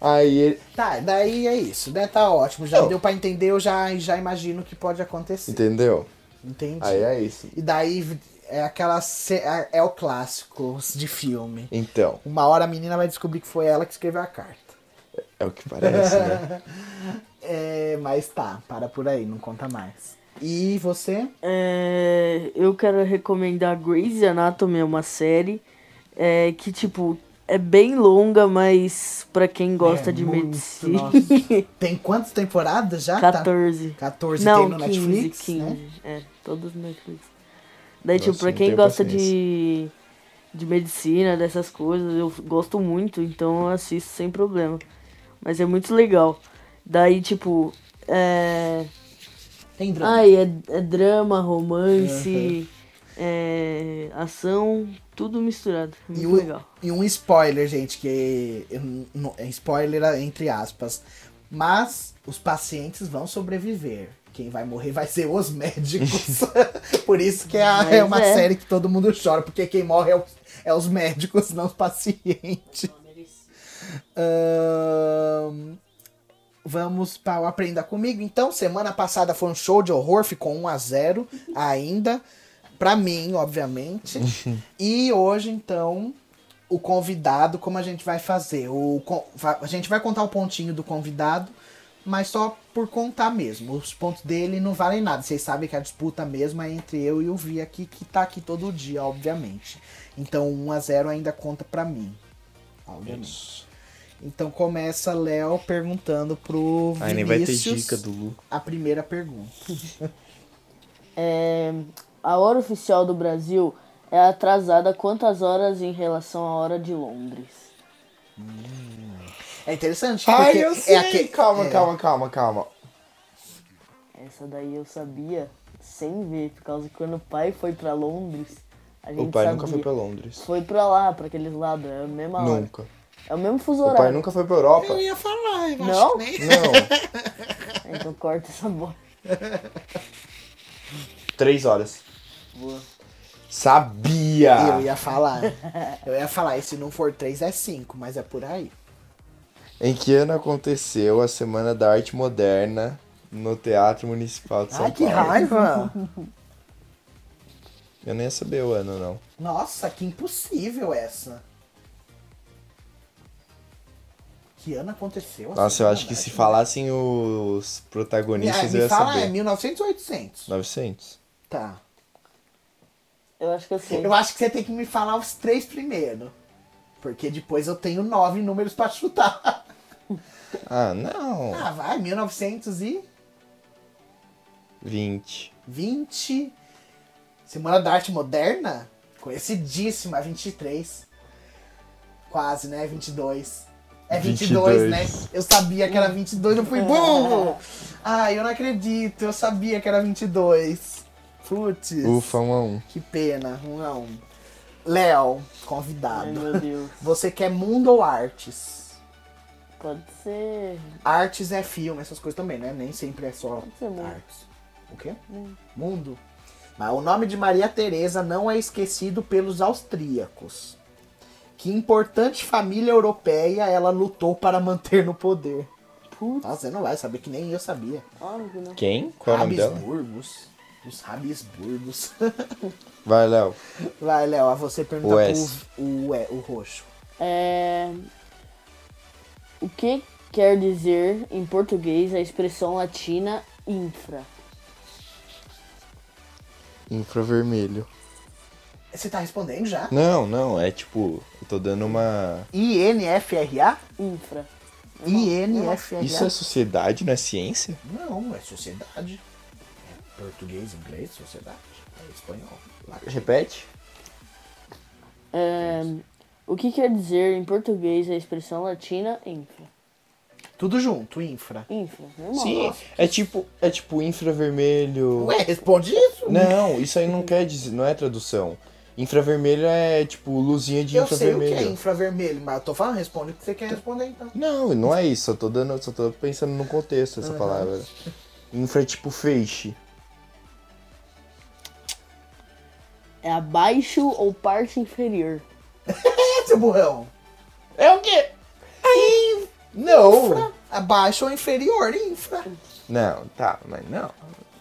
Aí ele. Tá, daí é isso, né? Tá ótimo. Já Não. deu pra entender, eu já, já imagino o que pode acontecer. Entendeu? Entendi. Aí é isso. E daí é aquela. É, é o clássico de filme. Então, Uma hora a menina vai descobrir que foi ela que escreveu a carta. é o que parece, né? É, mas tá, para por aí, não conta mais. E você? É, eu quero recomendar Grey's Anatomy, é uma série é, que, tipo, é bem longa, mas pra quem gosta É de muito, medicina. nossa. Tem quantas temporadas já? Tá. 14. 14 Não, tem no 15, Netflix, 15. né? É, todos no Netflix. Daí, Nossa, tipo, pra quem gosta paciência. de, de medicina, dessas coisas, eu gosto muito, então eu assisto sem problema. Mas é muito legal. Daí, tipo, é. Tem drama. Ai, é, é drama, romance, é, ação, tudo misturado. E Muito um, legal. e um spoiler, gente, que é spoiler entre aspas. Mas os pacientes vão sobreviver. Quem vai morrer vai ser os médicos. Por isso que é, a- é uma é. série que todo mundo chora, porque quem morre é, o- é os médicos, não os pacientes. Ahn, vamos para o Aprenda Comigo. Então, semana passada foi um show de horror, ficou 1 a 0 ainda. Pra mim, obviamente. e hoje, então, o convidado, como a gente vai fazer? O, a gente vai contar o pontinho do convidado, mas só por contar mesmo. Os pontos dele não valem nada. Vocês sabem que a disputa mesmo é entre eu e o Vi aqui, que tá aqui todo dia, obviamente. Então 1 a 0 ainda conta pra mim. Obviamente. Então começa Léo perguntando pro Aí nem vai ter Vinícius dica do Lu. a primeira pergunta. É, a hora oficial do Brasil é atrasada quantas horas em relação à hora de Londres? É interessante, Ai, eu sei! é aquele Calma, é, calma, calma, calma. Essa daí eu sabia sem ver, por causa que quando o pai foi pra Londres, a gente O pai sabia. nunca foi pra Londres. Foi pra lá, pra aqueles lados, é a mesma hora. Nunca. É o mesmo fuso O pai horário. nunca foi pra Europa. Eu ia falar, eu Não? acho que nem. Não. Então corta essa bola. Três horas. Boa. Sabia! Eu ia falar. Eu ia falar, e se não for três é cinco, mas é por aí. Em que ano aconteceu a Semana da Arte Moderna no Teatro Municipal de São Ai, que Paulo? raiva! Eu nem ia saber o ano, não. Nossa, que impossível essa. Que ano aconteceu? Nossa, eu acho que se falassem os protagonistas, Me, eu ia fala, saber. é 1900 ou 800? 900. Tá. Eu acho que eu sei. Eu acho que você tem que me falar os três primeiro. Porque depois eu tenho nove números pra chutar. Ah, não. Ah, vai, 1920. 20. Semana da Arte Moderna? Conhecidíssima, 23. Quase, né? 22. É 22, 22. né? Eu sabia que era 22, eu fui burro! Ai, eu não acredito, eu sabia que era 22. Putz. Ufa, um a um. Que pena, um a um. Léo, Ai, convidado. meu Deus. Você quer mundo ou artes? Pode ser. Artes é filme, essas coisas também, né? Nem sempre é só Pode ser mundo. artes. O quê? Mundo. Mas o nome de Maria Teresa não é esquecido pelos austríacos. Que importante família europeia ela lutou para manter no poder. Putz, Nossa, você não vai saber que nem eu sabia. óbvio, né? Quem? Qual é o nome dela? Habsburgos. Os rabisburgos. Vai, Léo. Vai, Léo, a você pergunta O pro o, é, o roxo. É... O que quer dizer em português a expressão latina infra? Infravermelho. Você tá respondendo já? Não, não, é tipo, eu tô dando uma. INFRA? Infra. INFRA? Isso é sociedade, não é ciência? Não, é sociedade. É português, inglês, sociedade. É espanhol. latim. Repete? É... O que quer dizer em português a expressão latina infra? Tudo junto, infra. Infra, normal. Sim, é tipo, é tipo infravermelho. Ué, responde isso? Não, isso aí não quer dizer, não é tradução. Infravermelho é tipo luzinha de Eu sei o que infravermelho. é infravermelho, mas eu tô falando, responde o que você quer responder então. Não, não é isso, só tô dando, só tô pensando no contexto essa palavra. Infra é tipo feixe. É abaixo ou parte inferior? É, seu burrão. É o quê? Aí, Não. infra. Abaixo ou inferior, infra. Não, tá, mas não.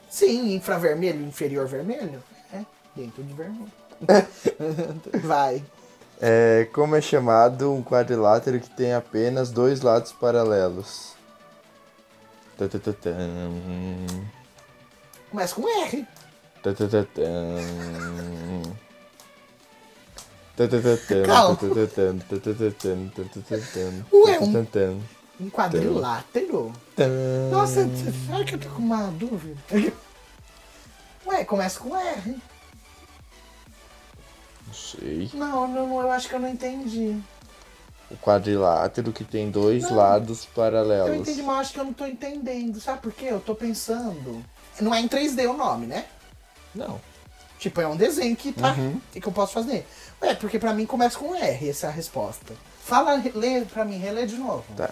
Sim, infravermelho, inferior vermelho. É, dentro de vermelho. Vai. É, como é chamado um quadrilátero que tem apenas dois lados paralelos? Começa com R. Calma. Ué, um- Um quadrilátero. Nossa, será que eu tô com uma dúvida? Ué, começa com R. Não sei. Não, não, eu acho que eu não entendi. O quadrilátero que tem dois Não. lados paralelos. Eu entendi, mas acho que eu não tô entendendo. Sabe por quê? Eu tô pensando. Não é em 3D o nome, né? Não. Tipo, é um desenho que tá. Uhum. E que eu posso fazer. É, porque pra mim começa com R, essa é a resposta. Fala, lê pra mim, relê de novo. Tá.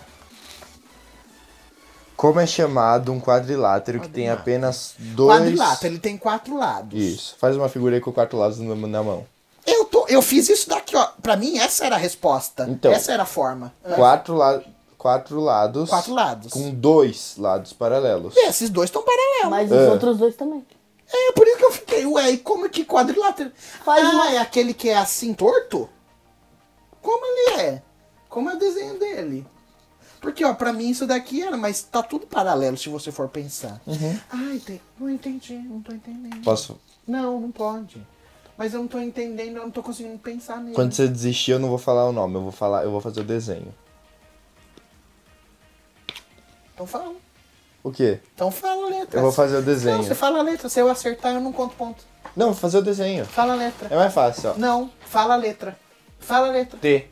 Como é chamado um quadrilátero que tem Quadrilátero. apenas dois. Quadrilátero, ele tem quatro lados. Isso. Faz uma figura aí com quatro lados na mão. Eu, tô, eu fiz isso daqui, ó. Pra mim, essa era a resposta. Então. essa era a forma. Quatro, la... quatro lados. Quatro lados. Com dois lados paralelos. E esses dois estão paralelos. Mas É. os outros dois também. É, por isso que eu fiquei, ué, e como que quadrilátero? Faz ah, uma- é aquele que é assim torto? Como ele é? Como é o desenho dele? Porque, ó, pra mim isso daqui era, mas tá tudo paralelo se você for pensar. Ai, tem... não entendi, não tô entendendo. Posso. Não, não pode. Mas eu não tô entendendo, eu não tô conseguindo pensar nele. Quando você desistir, eu não vou falar o nome, eu vou falar, eu vou fazer o desenho. Então fala. O quê? Então fala a letra. Eu vou fazer o Não, desenho. você fala a letra. Se eu acertar, eu não conto ponto. Não, vou fazer o desenho. Fala a letra. É mais fácil, ó. Não, fala a letra. Fala a letra. T.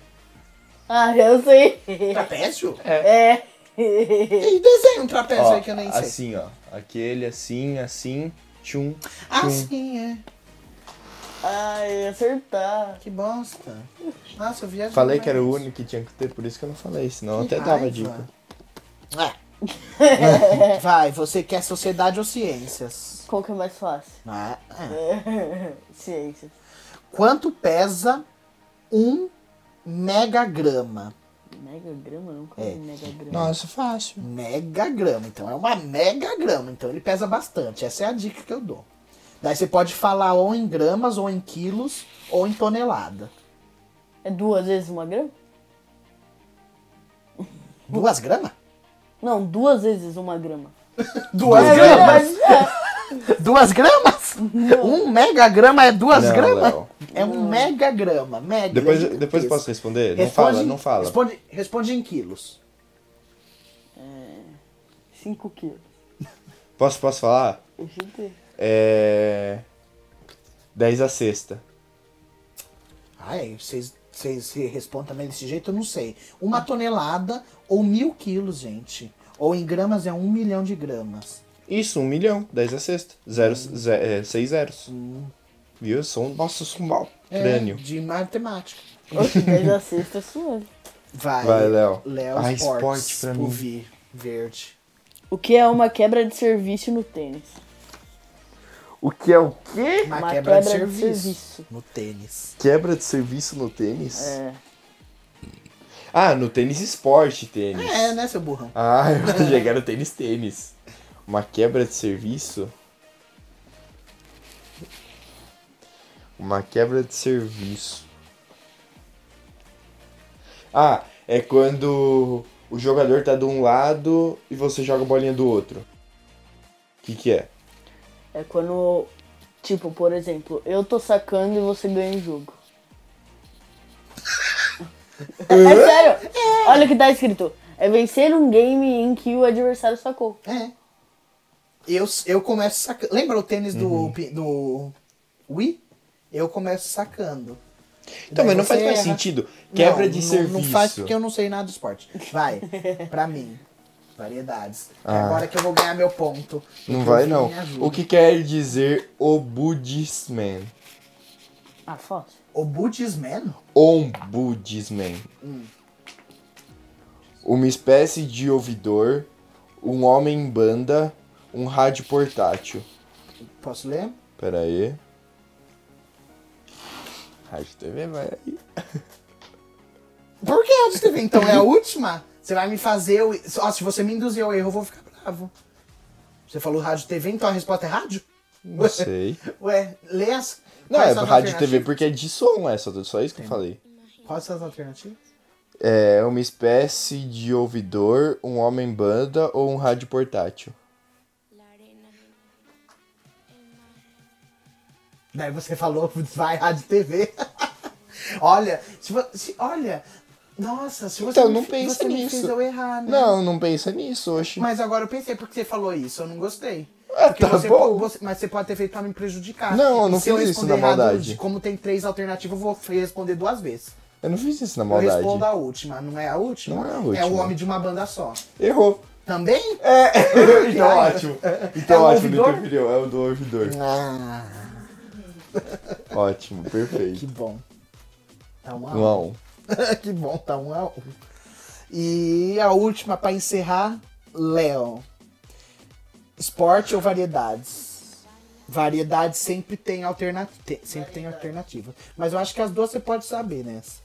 Ah, eu sei. Trapézio? É. E desenha um trapézio Ó, aí que eu nem sei. assim, ó. Aquele, assim, assim, tchum, tchum. Assim, é. Ai, acertar. Que bosta. Nossa, eu viajei. Falei que era o único que tinha que ter, por isso que eu não falei, senão eu Que até dava raiva. dica. É. Vai, você quer sociedade ou ciências? Qual que é mais fácil? Ah, é. Ciências. Quanto pesa um megagrama? Megagrama? Não É. conheço megagrama. Nossa, fácil. Megagrama. Então é uma megagrama. Então ele pesa bastante. Essa é a dica que eu dou. Daí você pode falar ou em gramas, ou em quilos, ou em tonelada. É duas vezes uma grama? Duas gramas? Não, duas vezes uma grama. Duas É gramas? é. Duas gramas? Um megagrama é duas Não, gramas? Léo. É um megagrama. Mega. Depois, grande depois posso responder? Não Responde- fala, não fala. Responde, responde em quilos. Cinco quilos. Posso, posso falar? Eu chutei. É. 10 a sexta. Ai, vocês vocês se respondem também desse jeito, eu não sei. Uma tonelada ou mil quilos, gente. Ou em gramas é um milhão de gramas. Isso, um milhão. 10 a sexta. Zero, ze- é, seis zeros. Viu? Eu sou um. Nossa, eu sou um mau É, crânio. de matemática. Oxe, 10 a sexta é suave. Vai, Vai, Léo. Léo Ah, Sports, esporte pra o mim. Verde. O que é uma quebra de serviço no tênis? O que é o quê? Uma, Uma quebra, de, quebra de serviço serviço. no tênis. Quebra de serviço no tênis? É. Ah, no tênis esporte, tênis. É, né, seu burrão? Ah, eu cheguei no tênis tênis. Uma quebra de serviço? Uma quebra de serviço. Ah, é quando o jogador tá de um lado e você joga a bolinha do outro. O que, que é? É quando, tipo, por exemplo, eu tô sacando e você ganha o jogo. é sério! Olha o que tá escrito. É vencer um game em que o adversário sacou. É. Eu, eu começo sacando. Lembra o tênis do, pi- do Wii? Eu começo sacando. Então, Daí mas não faz mais erra. sentido. Quebra Não, de não, serviço. Não faz porque eu não sei nada do esporte. Vai, pra mim. Variedades. É Ah. Agora que eu vou ganhar meu ponto. Não vai o não. O que quer dizer Ombudsman? Ah, fácil. O Buddhisman? Ombudsman. Uma espécie de ouvidor, um homem banda, um rádio portátil. Posso ler? Pera aí. Rádio TV vai aí. Por que antes TV? Então é a última? Você vai me fazer o. Ó, se você me induzir ao erro, eu vou ficar bravo. Você falou rádio TV, então a resposta é rádio? Não sei. Ué, lê as. Não, é rádio TV porque é de som, é só, isso que eu falei. Quais são as alternativas? É uma espécie de ouvidor, um homem banda ou um rádio portátil. Daí você falou, vai rádio TV. olha, se, se- olha, nossa, se você, Então, me- não pensa você me nisso. fez eu errar, né? Não, não pensa nisso, oxe. Mas agora eu pensei porque você falou isso, eu não gostei. Ah, Porque tá você, bom. você- mas você pode ter feito pra me prejudicar. Não, eu não se eu fiz isso na errado, maldade. Como tem três alternativas, eu vou responder duas vezes. Eu não fiz isso na Eu maldade. respondo a última, não é a última? Não é a É o última. homem de uma banda só. Errou. Também? É, então ótimo. É Então o ótimo, ouvidor? interferiu. É o do ouvidor. Ah, Ótimo, que perfeito. bom. Tá Um a um. que bom, tá um a um. E a última pra encerrar, Léo. Esporte ou variedades? Variedades sempre tem alternativa. Sempre tem alternativa. Mas eu acho que as duas você pode saber nessa.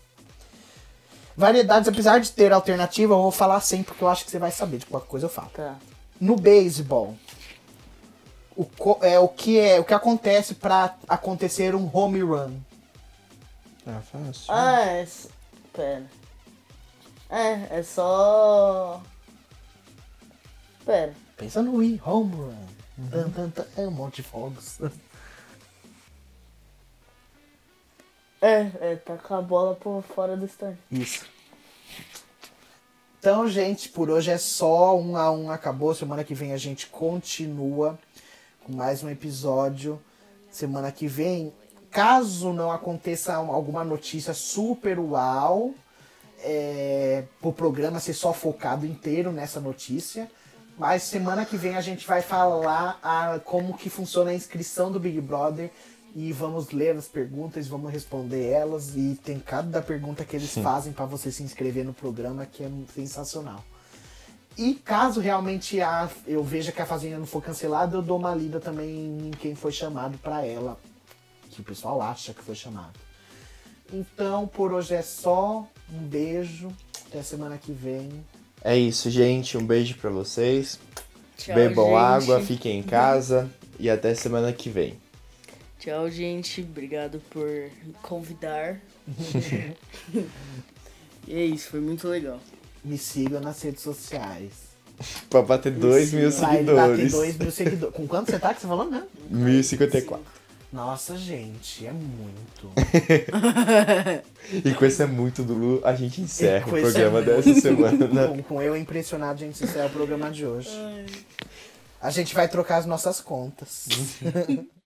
Variedades, apesar de ter alternativa, eu vou falar sempre porque eu acho que você vai saber. De qualquer coisa eu falo. Tá. No beisebol, o, é, o, que é, o que acontece pra acontecer um home run? Ah, fácil. Ah, é. Pera. É, é só. Pera. Pensa no Wii, home run. Tan, tan, tan, é um monte de fogos. É, é tacar a bola por fora do stand. Isso. Então, gente, por hoje é só um a um acabou. Semana que vem a gente continua com mais um episódio. Semana que vem, caso não aconteça um- alguma notícia super uau, é, o programa ser só focado inteiro nessa notícia. Mas semana que vem a gente vai falar a, como que funciona a inscrição do Big Brother e vamos ler as perguntas, vamos responder elas e tem cada pergunta que eles fazem para você se inscrever no programa que é sensacional. E caso realmente a, eu veja que a Fazenda não for cancelada, eu dou uma lida também em quem foi chamado para ela, que o pessoal acha que foi chamado. Então, por hoje é só. Um beijo. Até semana que vem. É isso, gente. Um beijo pra vocês. Tchau, Bebam gente. água, fiquem em casa. E até semana que vem. Tchau, gente. Obrigado por me convidar. e é isso, foi muito legal. Me sigam nas redes sociais. Pra bater 2 mil Vai bater seguidores. 2 mil seguidores. Com quanto você tá que você falou, né? 1054. Nossa, gente, é muito. E com esse é muito do Lu, a gente encerra o esse programa é dessa semana. Com, com eu impressionado, a gente encerra o programa de hoje. A gente vai trocar as nossas contas.